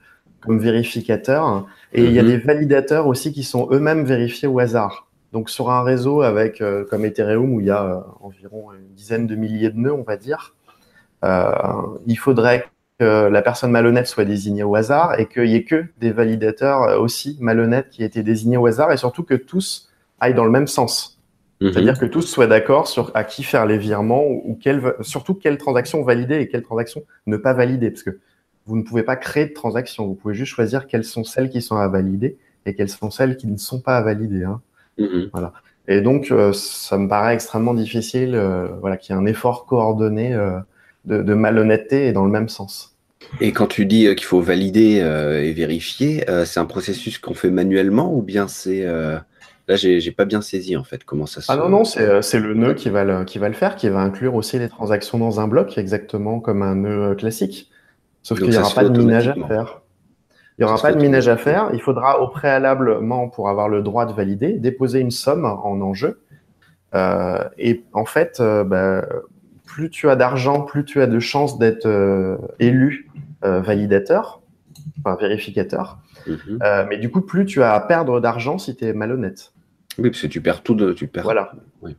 [SPEAKER 3] comme vérificateur. Et mm -hmm. il y a des validateurs aussi qui sont eux-mêmes vérifiés au hasard. Donc, sur un réseau avec, euh, comme Ethereum, où il y a environ une dizaine de milliers de nœuds, on va dire, il faudrait que la personne malhonnête soit désignée au hasard et qu'il n'y ait que des validateurs aussi malhonnêtes qui aient été désignés au hasard et surtout que tous aillent dans le même sens. Mmh. C'est-à-dire que tous soient d'accord sur à qui faire les virements ou, quelle, surtout quelles transactions valider et quelles transactions ne pas valider. Parce que vous ne pouvez pas créer de transactions. Vous pouvez juste choisir quelles sont celles qui sont à valider et quelles sont celles qui ne sont pas à valider. Hein. Mmh. Voilà. Et donc, euh, ça me paraît extrêmement difficile euh, voilà, qu'il y ait un effort coordonné euh, de, de malhonnêteté et dans le même sens.
[SPEAKER 2] Et quand tu dis qu'il faut valider et vérifier, c'est un processus qu'on fait manuellement ou bien c'est euh... là j'ai pas bien saisi en fait comment ça se.
[SPEAKER 3] Ah non non c'est le nœud qui va le qui va le faire, qui va inclure aussi les transactions dans un bloc exactement comme un nœud classique. Sauf qu'il n'y aura pas de minage à faire. Il n'y aura pas de minage à faire. Il faudra au préalablement pour avoir le droit de valider déposer une somme en enjeu. Euh, et en fait, bah, plus tu as d'argent, plus tu as de chances d'être euh, élu euh, validateur, enfin vérificateur. Mm -hmm. euh, mais du coup, plus tu as à perdre d'argent si tu es malhonnête.
[SPEAKER 2] Oui, parce que tu perds tout de. Tu perds...
[SPEAKER 3] Voilà.
[SPEAKER 2] Oui.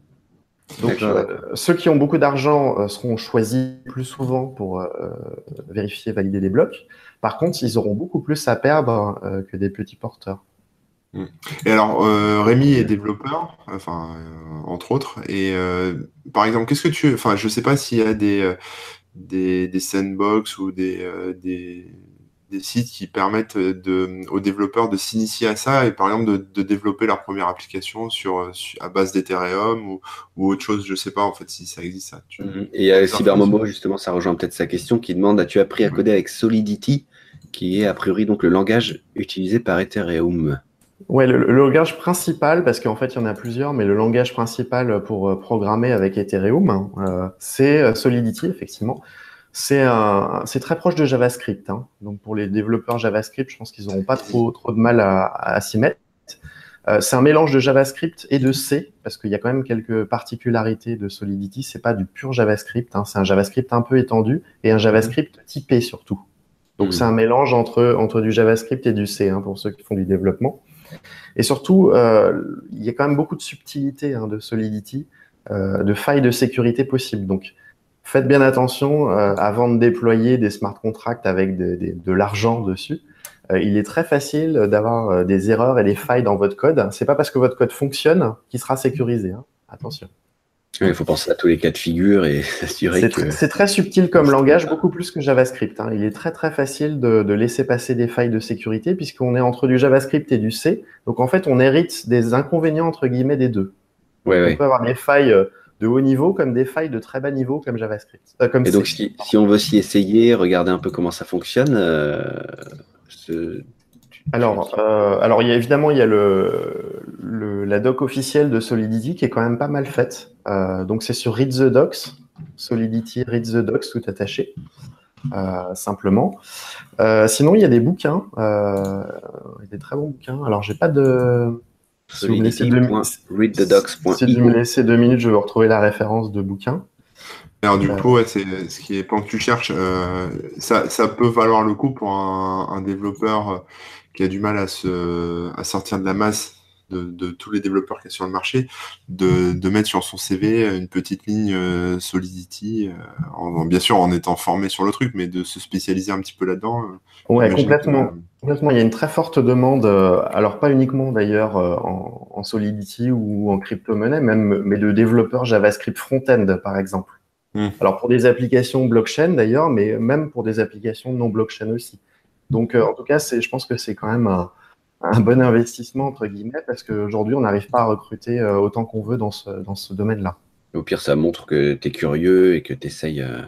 [SPEAKER 3] Donc, euh, ceux qui ont beaucoup d'argent euh, seront choisis plus souvent pour euh, vérifier, valider des blocs. Par contre, ils auront beaucoup plus à perdre que des petits porteurs.
[SPEAKER 1] Et alors, euh, Rémi est développeur, enfin, euh, entre autres. Et euh, par exemple, qu'est-ce que tu. Enfin, je ne sais pas s'il y a des, des, des, sandbox ou des, des, des, sites qui permettent de, aux développeurs de s'initier à ça et par exemple de, de, développer leur première application sur, sur à base d'Ethereum ou, ou, autre chose. Je ne sais pas en fait si ça existe. Ça.
[SPEAKER 2] Tu, mm -hmm. Et il y a Cybermomo, justement, ça rejoint peut-être sa question qui demande As-tu appris à coder avec Solidity, qui est a priori donc le langage utilisé par Ethereum?
[SPEAKER 3] Ouais, le, le, langage principal, parce qu'en fait il y en a plusieurs, mais le langage principal pour euh, programmer avec Ethereum, euh, c'est euh, Solidity, effectivement. C'est c'est très proche de JavaScript. Hein. Donc pour les développeurs JavaScript, je pense qu'ils n'auront pas trop trop de mal à, à, s'y mettre. Euh, c'est un mélange de JavaScript et de C, parce qu'il y a quand même quelques particularités de Solidity. C'est pas du pur JavaScript, hein. c'est un JavaScript un peu étendu et un JavaScript typé surtout. Donc mmh. c'est un mélange entre entre du JavaScript et du C hein, pour ceux qui font du développement. Et surtout, euh, il y a quand même beaucoup de subtilité hein, de Solidity, euh, de failles de sécurité possibles. Donc, faites bien attention avant de déployer des smart contracts avec de l'argent dessus. il est très facile d'avoir des erreurs et des failles dans votre code. C'est pas parce que votre code fonctionne qu'il sera sécurisé. Hein. Attention.
[SPEAKER 2] Il faut penser à tous les cas de figure et s'assurer
[SPEAKER 3] que. C'est très subtil comme langage, beaucoup plus que JavaScript. Hein. Il est très très facile de, laisser passer des failles de sécurité puisqu'on est entre du JavaScript et du C. Donc en fait, on hérite des inconvénients entre guillemets des deux. on peut avoir des failles euh, de haut niveau comme des failles de très bas niveau comme JavaScript.
[SPEAKER 2] Euh, et donc si, on veut s'y essayer, regarder un peu comment ça fonctionne, euh,
[SPEAKER 3] alors, euh, alors il y a, évidemment, il y a le, la doc officielle de Solidity qui est quand même pas mal faite. Euh, donc, c'est sur Read the Docs, Solidity Read the Docs, tout attaché, euh, simplement. sinon, il y a des bouquins, des très bons bouquins. Alors, j'ai pas de.
[SPEAKER 2] Si vous me laissez deux,
[SPEAKER 3] si vous me laissez deux minutes, je vais retrouver la référence de bouquin.
[SPEAKER 1] Alors du coup, c'est ce qui est pendant que tu cherches, ça, ça, peut valoir le coup pour un, un développeur qui a du mal à, se, à sortir de la masse de, tous les développeurs qui sont sur le marché, de, mettre sur son CV une petite ligne euh, Solidity, euh, bien sûr en étant formé sur le truc, mais de se spécialiser un petit peu là-dedans.
[SPEAKER 3] Euh, ouais, complètement. Complètement. Il y a une très forte demande, alors pas uniquement d'ailleurs en, Solidity ou en crypto-monnaie, même, mais de développeurs JavaScript front-end, par exemple. Hmm. Alors pour des applications blockchain d'ailleurs, mais même pour des applications non blockchain aussi. Donc, euh, en tout cas, je pense que c'est quand même un, bon investissement, entre guillemets, parce qu'aujourd'hui, on n'arrive pas à recruter euh, autant qu'on veut dans ce, domaine-là.
[SPEAKER 2] Au pire, ça montre que tu es curieux et que tu essayes euh,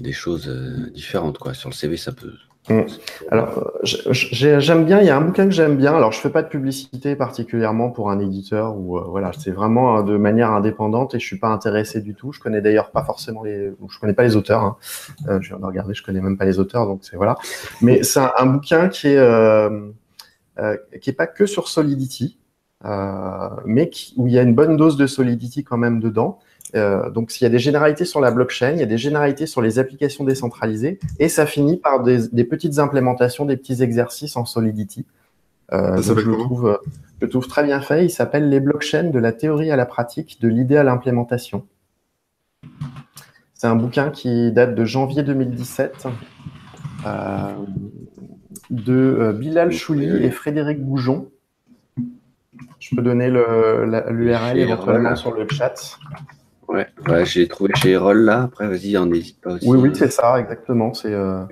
[SPEAKER 2] des choses différentes. Quoi. Sur le CV, ça peut,
[SPEAKER 3] Mm. Alors, j'aime bien, il y a un bouquin que j'aime bien. Alors, je fais pas de publicité particulièrement pour un éditeur ou euh, voilà, c'est vraiment euh, de manière indépendante et je suis pas intéressé du tout. Je connais d'ailleurs pas forcément les, je connais pas les auteurs. Hein. Euh, je viens de regarder, je connais même pas les auteurs, donc c'est voilà. Mais c'est un, bouquin qui est euh, qui est pas que sur Solidity, mais où il y a une bonne dose de Solidity quand même dedans. Euh, donc, s'il y a des généralités sur la blockchain, il y a des généralités sur les applications décentralisées, et ça finit par des, petites implémentations, des petits exercices en Solidity. Euh, je, le trouve, je trouve très bien fait. Il s'appelle Les blockchains de la théorie à la pratique, de l'idée à l'implémentation. C'est un bouquin qui date de janvier 2017 euh, de Bilal Chouli et Frédéric Goujon. Je peux donner l'URL éventuellement sur le chat.
[SPEAKER 2] Ouais, j'ai trouvé chez Erol là. Après, vas-y, on n'hésite pas aussi.
[SPEAKER 3] Oui, oui, c'est ça, exactement. C'est. Euh,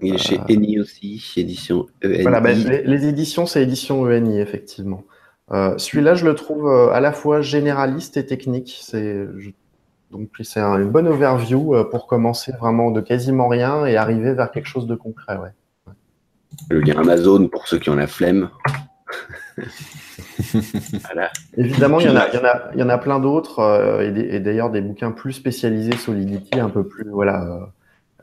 [SPEAKER 2] Il est chez euh, ENI aussi, édition ENI.
[SPEAKER 3] Voilà, bah, les, éditions, c'est édition ENI, effectivement. Euh, celui-là, je le trouve à la fois généraliste et technique. C'est donc c'est une bonne overview pour commencer vraiment de quasiment rien et arriver vers quelque chose de concret. Ouais.
[SPEAKER 2] Le lien Amazon pour ceux qui ont la flemme.
[SPEAKER 3] Évidemment, il y, en a, il, y en a, plein d'autres, euh, et, d'ailleurs des bouquins plus spécialisés Solidity, un peu plus voilà,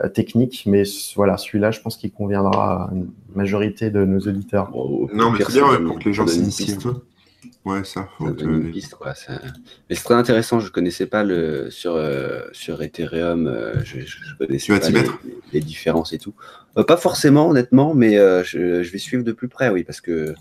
[SPEAKER 3] euh, techniques, mais voilà, celui-là, je pense qu'il conviendra à une majorité de nos auditeurs.
[SPEAKER 1] non, mais c'est bien pour que les gens s'initient un peu. Ouais, ça. Faut
[SPEAKER 2] Mais c'est très intéressant. Je connaissais pas le sur euh, sur Ethereum. je, je connaissais
[SPEAKER 1] pas
[SPEAKER 2] les, les, différences et tout. pas forcément, honnêtement, mais je, je, vais suivre de plus près, oui, parce que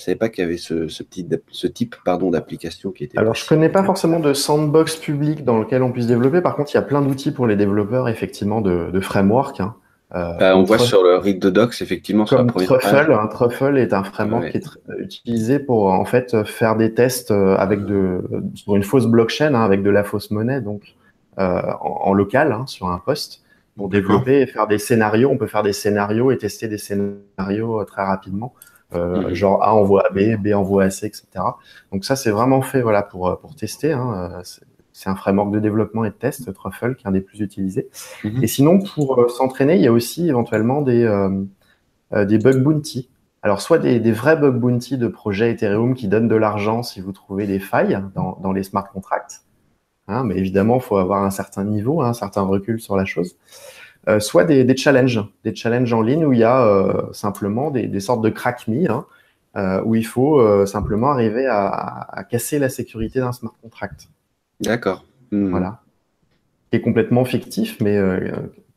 [SPEAKER 2] je savais pas qu'il y avait ce, petit, ce type pardon, d'application qui était.
[SPEAKER 3] Alors, je connais pas forcément de sandbox public dans lequel on puisse développer. Par contre, il y a plein d'outils pour les développeurs, effectivement, de, de framework. Hein.
[SPEAKER 2] Euh, bah, on voit sur le Read the Docs, effectivement,
[SPEAKER 3] sur la première Truffle, un Truffle est un framework qui est utilisé pour en fait faire des tests euh, avec de sur une fausse blockchain, hein, avec de la fausse monnaie, donc euh, en, local hein, sur un poste pour développer et faire des scénarios. On peut faire des scénarios et tester des scénarios très rapidement. Euh, mhm. Genre A envoie à B, B envoie à C, etc. Donc ça, c'est vraiment fait voilà, pour, euh, pour tester. Hein. Euh, c'est un framework de développement et de test, Truffle, qui est un des plus utilisés. Mhm. Et sinon, pour s'entraîner, il y a aussi éventuellement des, des bug bounty. Alors, soit des, des, vrais bug bounty de projets Ethereum qui donnent de l'argent si vous trouvez des failles dans, dans les smart contracts. Hein, mais évidemment, il faut avoir un certain niveau, hein, un certain recul sur la chose. Euh, soit des, des, challenges, des challenges en ligne où il y a euh, simplement des, des, sortes de crack me, hein, euh, où il faut simplement arriver à, à, casser la sécurité d'un smart contract.
[SPEAKER 2] D'accord.
[SPEAKER 3] Hmm. Voilà. Qui est complètement fictif, mais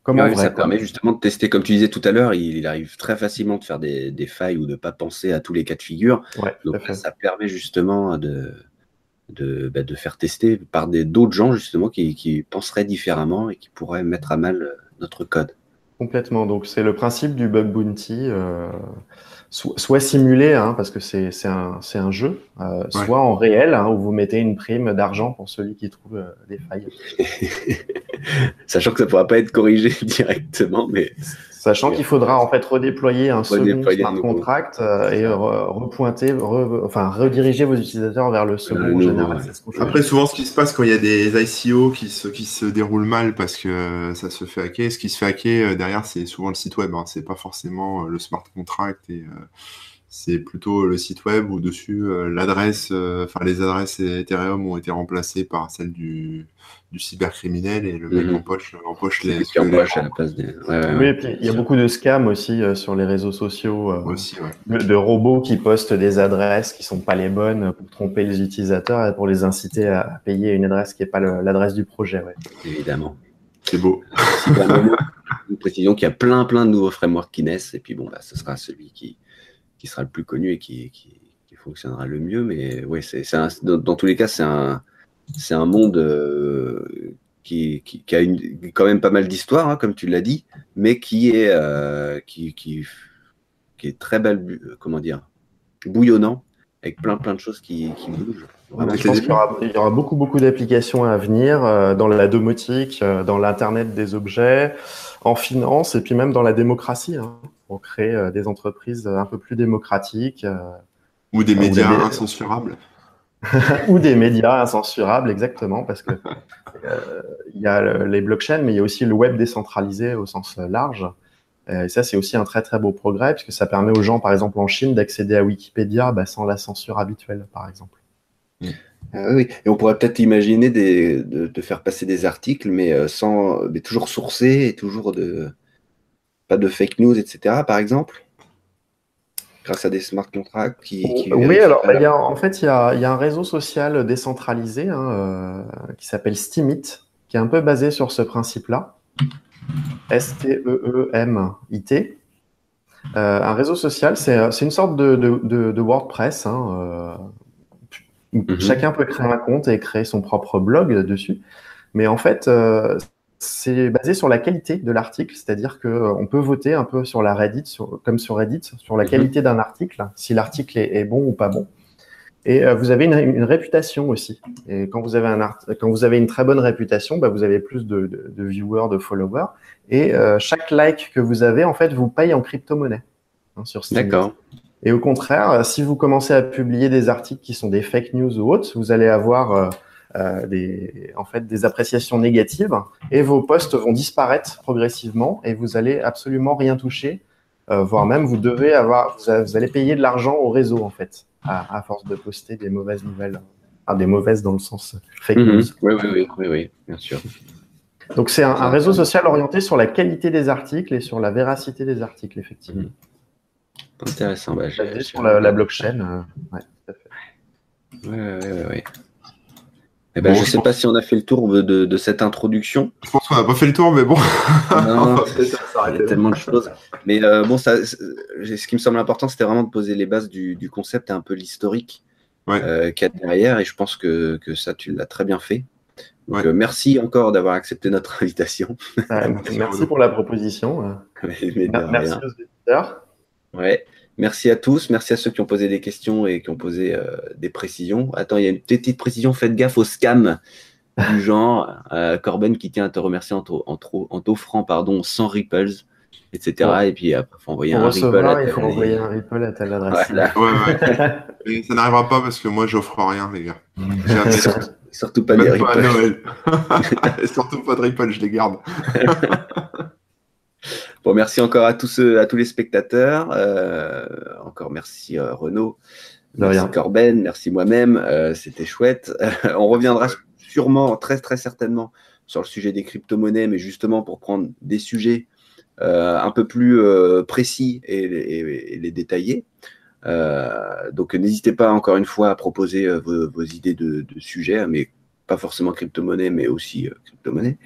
[SPEAKER 3] comment
[SPEAKER 2] ouais, Ça permet justement de tester, comme tu disais tout à l'heure, il, arrive très facilement de faire des, des, failles ou de pas penser à tous les cas de figure.
[SPEAKER 3] Ouais,
[SPEAKER 2] Donc ça permet justement de de, bah, de faire tester par d'autres gens justement qui, qui, penseraient différemment et qui pourraient mettre à mal notre code.
[SPEAKER 3] Complètement. Donc c'est le principe du bug bounty, euh, soit, simulé, hein, parce que c'est un, un, jeu, euh, soit en réel, hein, où vous mettez une prime d'argent pour celui qui trouve euh, des failles.
[SPEAKER 2] Sachant que ça ne pourra pas être corrigé directement, mais
[SPEAKER 3] Sachant qu'il faudra en fait redéployer un second smart contract euh, et repointer, enfin rediriger vos utilisateurs vers le second général.
[SPEAKER 1] Après, souvent, ce qui se passe quand il y a des ICO qui se, qui se déroulent mal parce que ça se fait hacker, ce qui se fait hacker euh, derrière, c'est souvent le site web. Hein. C'est pas forcément euh, le smart contract et c'est plutôt le site web où dessus l'adresse, enfin les adresses Ethereum ont été remplacées par celles du du cybercriminel et le mec mhm. empoche, empoche les.
[SPEAKER 3] à la place des. oui, et puis il y a beaucoup de scams aussi euh, sur les réseaux sociaux. Euh,
[SPEAKER 1] aussi,
[SPEAKER 3] de, robots qui postent des adresses qui sont pas les bonnes pour tromper les utilisateurs et pour les inciter à payer une adresse qui n'est pas l'adresse du projet.
[SPEAKER 2] Évidemment.
[SPEAKER 1] C'est beau.
[SPEAKER 2] Nous précisons qu'il y a plein, plein de nouveaux frameworks qui naissent et puis bon, bah, ce sera celui qui, qui sera le plus connu et qui, qui, fonctionnera le mieux. Mais oui, c'est, dans, dans tous les cas, c'est un c'est un monde euh, qui, qui, a une, quand même pas mal d'histoire, hein, comme tu l'as dit, mais qui est, euh, qui, qui, est très belle, comment dire, bouillonnant, avec plein plein de choses qui, bougent.
[SPEAKER 3] je pense qu'il y, aura beaucoup beaucoup d'applications à venir euh, dans la domotique, dans l'internet des objets, en finance et puis même dans la démocratie, hein, pour créer des entreprises un peu plus démocratiques.
[SPEAKER 1] Ou des médias incensurables.
[SPEAKER 3] ou des médias incensurables, exactement, parce que euh, il y a les blockchains, mais il y a aussi le web décentralisé au sens large. Et ça, c'est aussi un très très beau progrès, puisque ça permet aux gens, par exemple en Chine, d'accéder à Wikipédia bah, sans la censure habituelle, par exemple.
[SPEAKER 2] Ah oui, et on pourrait peut-être imaginer de, faire passer des articles, mais euh, sans, mais toujours sourcés et toujours de pas de fake news, etc. Par exemple grâce à des smart contracts qui,
[SPEAKER 3] Oui, alors bah, y a, en fait, il y a, y a, un réseau social décentralisé hein, euh, qui s'appelle Steemit, qui est un peu basé sur ce principe-là. S-T-E-E-M-I-T. E euh, un réseau social, c'est une sorte de, de, de, WordPress. Hein, euh, mhm. Chacun peut créer un compte et créer son propre blog dessus. Mais en fait, euh, c'est basé sur la qualité de l'article, c'est-à-dire qu'on euh, peut voter un peu sur la Reddit, comme sur Reddit, sur la mhm. qualité d'un article, si l'article est, bon ou pas bon. Et euh, vous avez une, réputation aussi. Et quand vous avez, un quand vous avez une très bonne réputation, bah, vous avez plus de, viewers, de followers. Et euh, chaque like que vous avez, en fait, vous paye en crypto-monnaie
[SPEAKER 2] hein, sur Steam. D'accord.
[SPEAKER 3] Et au contraire, si vous commencez à publier des articles qui sont des fake news ou autres, vous allez avoir euh, des, en fait, des appréciations négatives et vos postes vont disparaître progressivement et vous allez absolument rien toucher, euh, voire même vous devez avoir, vous, allez payer de l'argent au réseau en fait, à, force de poster des mauvaises nouvelles, ah, des mauvaises dans le sens fake mhm. news.
[SPEAKER 2] Oui, oui, oui, oui, bien sûr.
[SPEAKER 3] Donc c'est un, réseau social orienté sur la qualité des articles et sur la véracité des articles, effectivement.
[SPEAKER 2] Mhm. Intéressant. Bah,
[SPEAKER 3] sur la, blockchain. Euh, ouais, tout à
[SPEAKER 2] fait. Oui, oui, oui. Eh ben, je ne sais pas si on a fait le tour de, cette introduction.
[SPEAKER 1] Je pense qu'on n'a pas fait le tour, mais bon.
[SPEAKER 2] il y a tellement de choses. Mais euh, bon, ça, ce qui me semble important, c'était vraiment de poser les bases du, concept et un peu l'historique euh, qu'il y a derrière. Et je pense que, ça, tu l'as très bien fait. Donc, euh, merci encore d'avoir accepté notre invitation.
[SPEAKER 3] merci pour la proposition. merci aux éditeurs.
[SPEAKER 2] Ouais. Merci à tous, merci à ceux qui ont posé des questions et qui ont posé euh, des précisions. Attends, il y a une petite précision, faites gaffe au scam du genre. Euh, Corben qui tient à te remercier en, en, t'offrant pardon, 100 ripples, etc. Et puis après, il faut envoyer un ripple.
[SPEAKER 3] il faut envoyer un ripple à telle adresse.
[SPEAKER 1] Ouais, ça n'arrivera pas parce que moi, j'offre rien, les gars.
[SPEAKER 2] surtout, pas des
[SPEAKER 1] ripples. surtout pas de ripple, je les garde.
[SPEAKER 2] Bon, merci encore à tous, à tous les spectateurs. Euh, encore merci euh, Renaud, merci Corben, merci moi-même. Euh, c'était chouette. on reviendra sûrement, très très certainement, sur le sujet des crypto-monnaies, mais justement pour prendre des sujets un peu plus précis et, les détailler. donc n'hésitez pas encore une fois à proposer vos, idées de, de, sujets, mais pas forcément crypto-monnaie, mais aussi crypto-monnaie.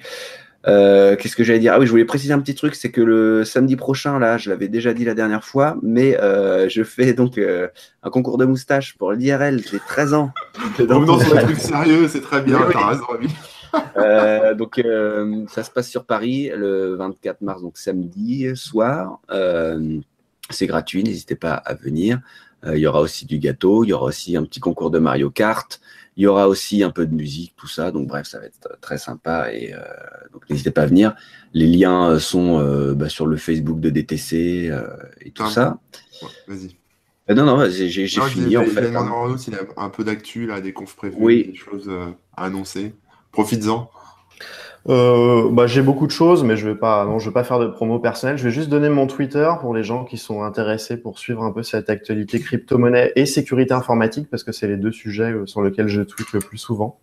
[SPEAKER 2] Euh, qu'est-ce que j'allais dire? Ah oui, je voulais préciser un petit truc, c'est que le samedi prochain, là, je l'avais déjà dit la dernière fois, mais euh, je fais donc euh, un concours de moustache pour l'IRL. J'ai 13 ans.
[SPEAKER 1] Revenons sur un truc sérieux, c'est très bien. T'as raison,
[SPEAKER 2] euh, donc, ça se passe sur Paris le 24 mars, donc samedi soir. c'est gratuit, n'hésitez pas à venir. Il y aura aussi du gâteau, il y aura aussi un petit concours de Mario Kart. Il y aura aussi un peu de musique, tout ça. Donc bref, ça va être très sympa et euh, donc n'hésitez pas à venir. Les liens euh, sont euh, bah, sur le Facebook de DTC et tout ça.
[SPEAKER 1] Vas-y.
[SPEAKER 2] non, non, j'ai fini en fait.
[SPEAKER 1] Hein. s'il a un peu d'actu, là, des confs prévus, des choses à annoncer. Profites-en.
[SPEAKER 3] Euh, bah, j'ai beaucoup de choses, mais je vais pas, non, je vais pas faire de promo personnelle. Je vais juste donner mon Twitter pour les gens qui sont intéressés pour suivre un peu cette actualité crypto-monnaie et sécurité informatique, parce que c'est les deux sujets euh, sur lesquels je tweete le plus souvent.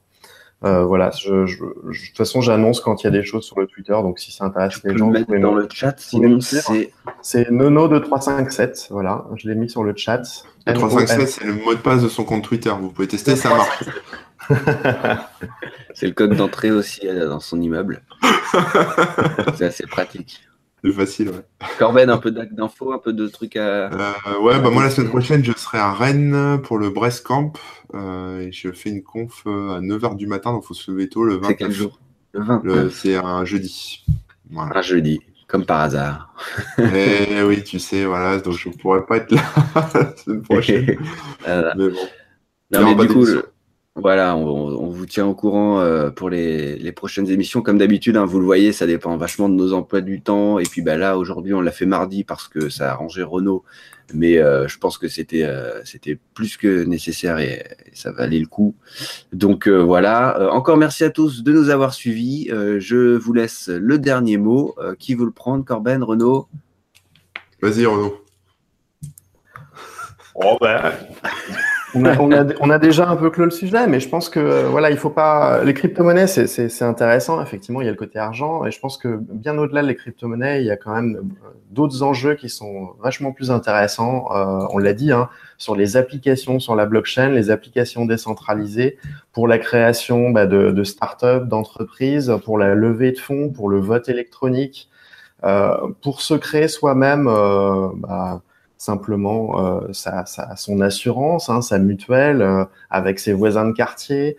[SPEAKER 3] Euh, voilà, je, je, de toute façon, j'annonce quand il y a des choses sur le Twitter, donc si ça intéresse les gens,
[SPEAKER 2] mettre dans le chat. Sinon, c'est
[SPEAKER 3] c'est Nono de 357. Voilà, je l'ai mis sur le chat.
[SPEAKER 1] 357, c'est le mot de passe de son compte Twitter. Vous pouvez tester, ça marche.
[SPEAKER 2] c'est le code d'entrée aussi euh, dans son immeuble. c'est assez pratique.
[SPEAKER 1] C'est facile, ouais.
[SPEAKER 2] Corben, un peu d'infos, un peu de trucs à.
[SPEAKER 1] Euh, ouais, bah moi la semaine prochaine, je serai à Rennes pour le Brest Camp euh, et je fais une conf à 9h du matin, donc il faut se lever tôt le 20.
[SPEAKER 2] C'est quel jour? Le 20.
[SPEAKER 1] C'est un jeudi.
[SPEAKER 2] Un jeudi, comme par hasard.
[SPEAKER 1] eh oui, tu sais, voilà, donc je ne pourrais pas être là la semaine prochaine.
[SPEAKER 2] mais bon. Non, mais du coup, voilà, on, vous tient au courant euh, pour les, prochaines émissions. Comme d'habitude, hein, vous le voyez, ça dépend vachement de nos emplois du temps. Et puis bah, là, aujourd'hui, on l'a fait mardi parce que ça a arrangé Renault. Mais euh, je pense que c'était euh, c'était plus que nécessaire et, ça valait le coup. Donc voilà, encore merci à tous de nous avoir suivis. je vous laisse le dernier mot. qui veut le prendre Corben, Renault?
[SPEAKER 1] Vas-y, Renault.
[SPEAKER 3] Oh ben, on, a, déjà un peu clos le sujet, mais je pense que euh, voilà, il faut pas. Les crypto-monnaies, c'est intéressant. Effectivement, il y a le côté argent, et je pense que bien au-delà des crypto-monnaies, il y a quand même euh, d'autres enjeux qui sont vachement plus intéressants. Euh, on l'a dit, hein, sur les applications sur la blockchain, les applications décentralisées pour la création bah, de, de start-up, d'entreprises, pour la levée de fonds, pour le vote électronique, pour se créer soi-même. Bah, simplement euh, sa, son assurance, hein, sa mutuelle, euh, avec ses voisins de quartier.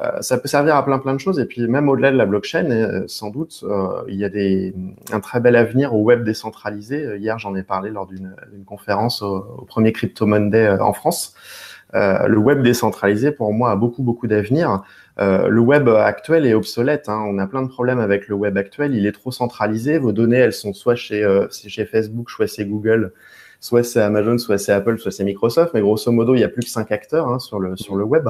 [SPEAKER 3] Euh, ça peut servir à plein plein de choses. Et puis même au-delà de la blockchain, sans doute, il y a des, un très bel avenir au web décentralisé. Hier, j'en ai parlé lors d'une conférence au, premier Crypto Monday en France. le web décentralisé, pour moi, a beaucoup, beaucoup d'avenir. le web actuel est obsolète. Hein. On a plein de problèmes avec le web actuel. Il est trop centralisé. Vos données, elles sont soit chez, chez Facebook, soit chez Google, soit c'est Amazon, soit c'est Apple, soit c'est Microsoft, mais grosso modo, il y a plus que cinq acteurs hein, sur le sur le web.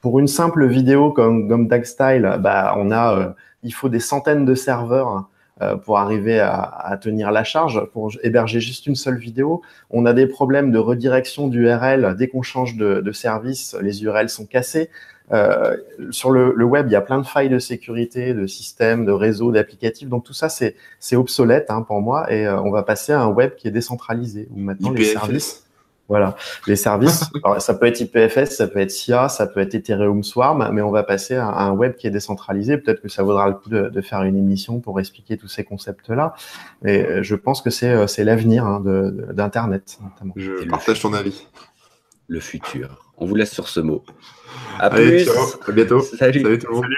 [SPEAKER 3] Pour une simple vidéo comme comme Style, bah on a, euh, il faut des centaines de serveurs euh, pour arriver à, à, tenir la charge, pour héberger juste une seule vidéo. On a des problèmes de redirection d'URL. Dès qu'on change de, de, service, les URL sont cassées. Euh, sur le, le, web, il y a plein de failles de sécurité, de systèmes, de réseaux, d'applicatifs. Donc tout ça, c'est obsolète hein, pour moi. Et euh, on va passer à un web qui est décentralisé, où maintenant les services... Voilà, les services, ça peut être IPFS, ça peut être SIA, ça peut être Ethereum Swarm, mais on va passer à, un web qui est décentralisé. Peut-être que ça vaudra le coup de, de, faire une émission pour expliquer tous ces concepts-là. Et euh, je pense que c'est c'est l'avenir hein, d'Internet, notamment.
[SPEAKER 1] Je partage ton avis.
[SPEAKER 2] Le futur. On vous laisse sur ce mot.
[SPEAKER 1] À plus. À bientôt.
[SPEAKER 2] Salut.
[SPEAKER 1] Salut tout le monde. Salut.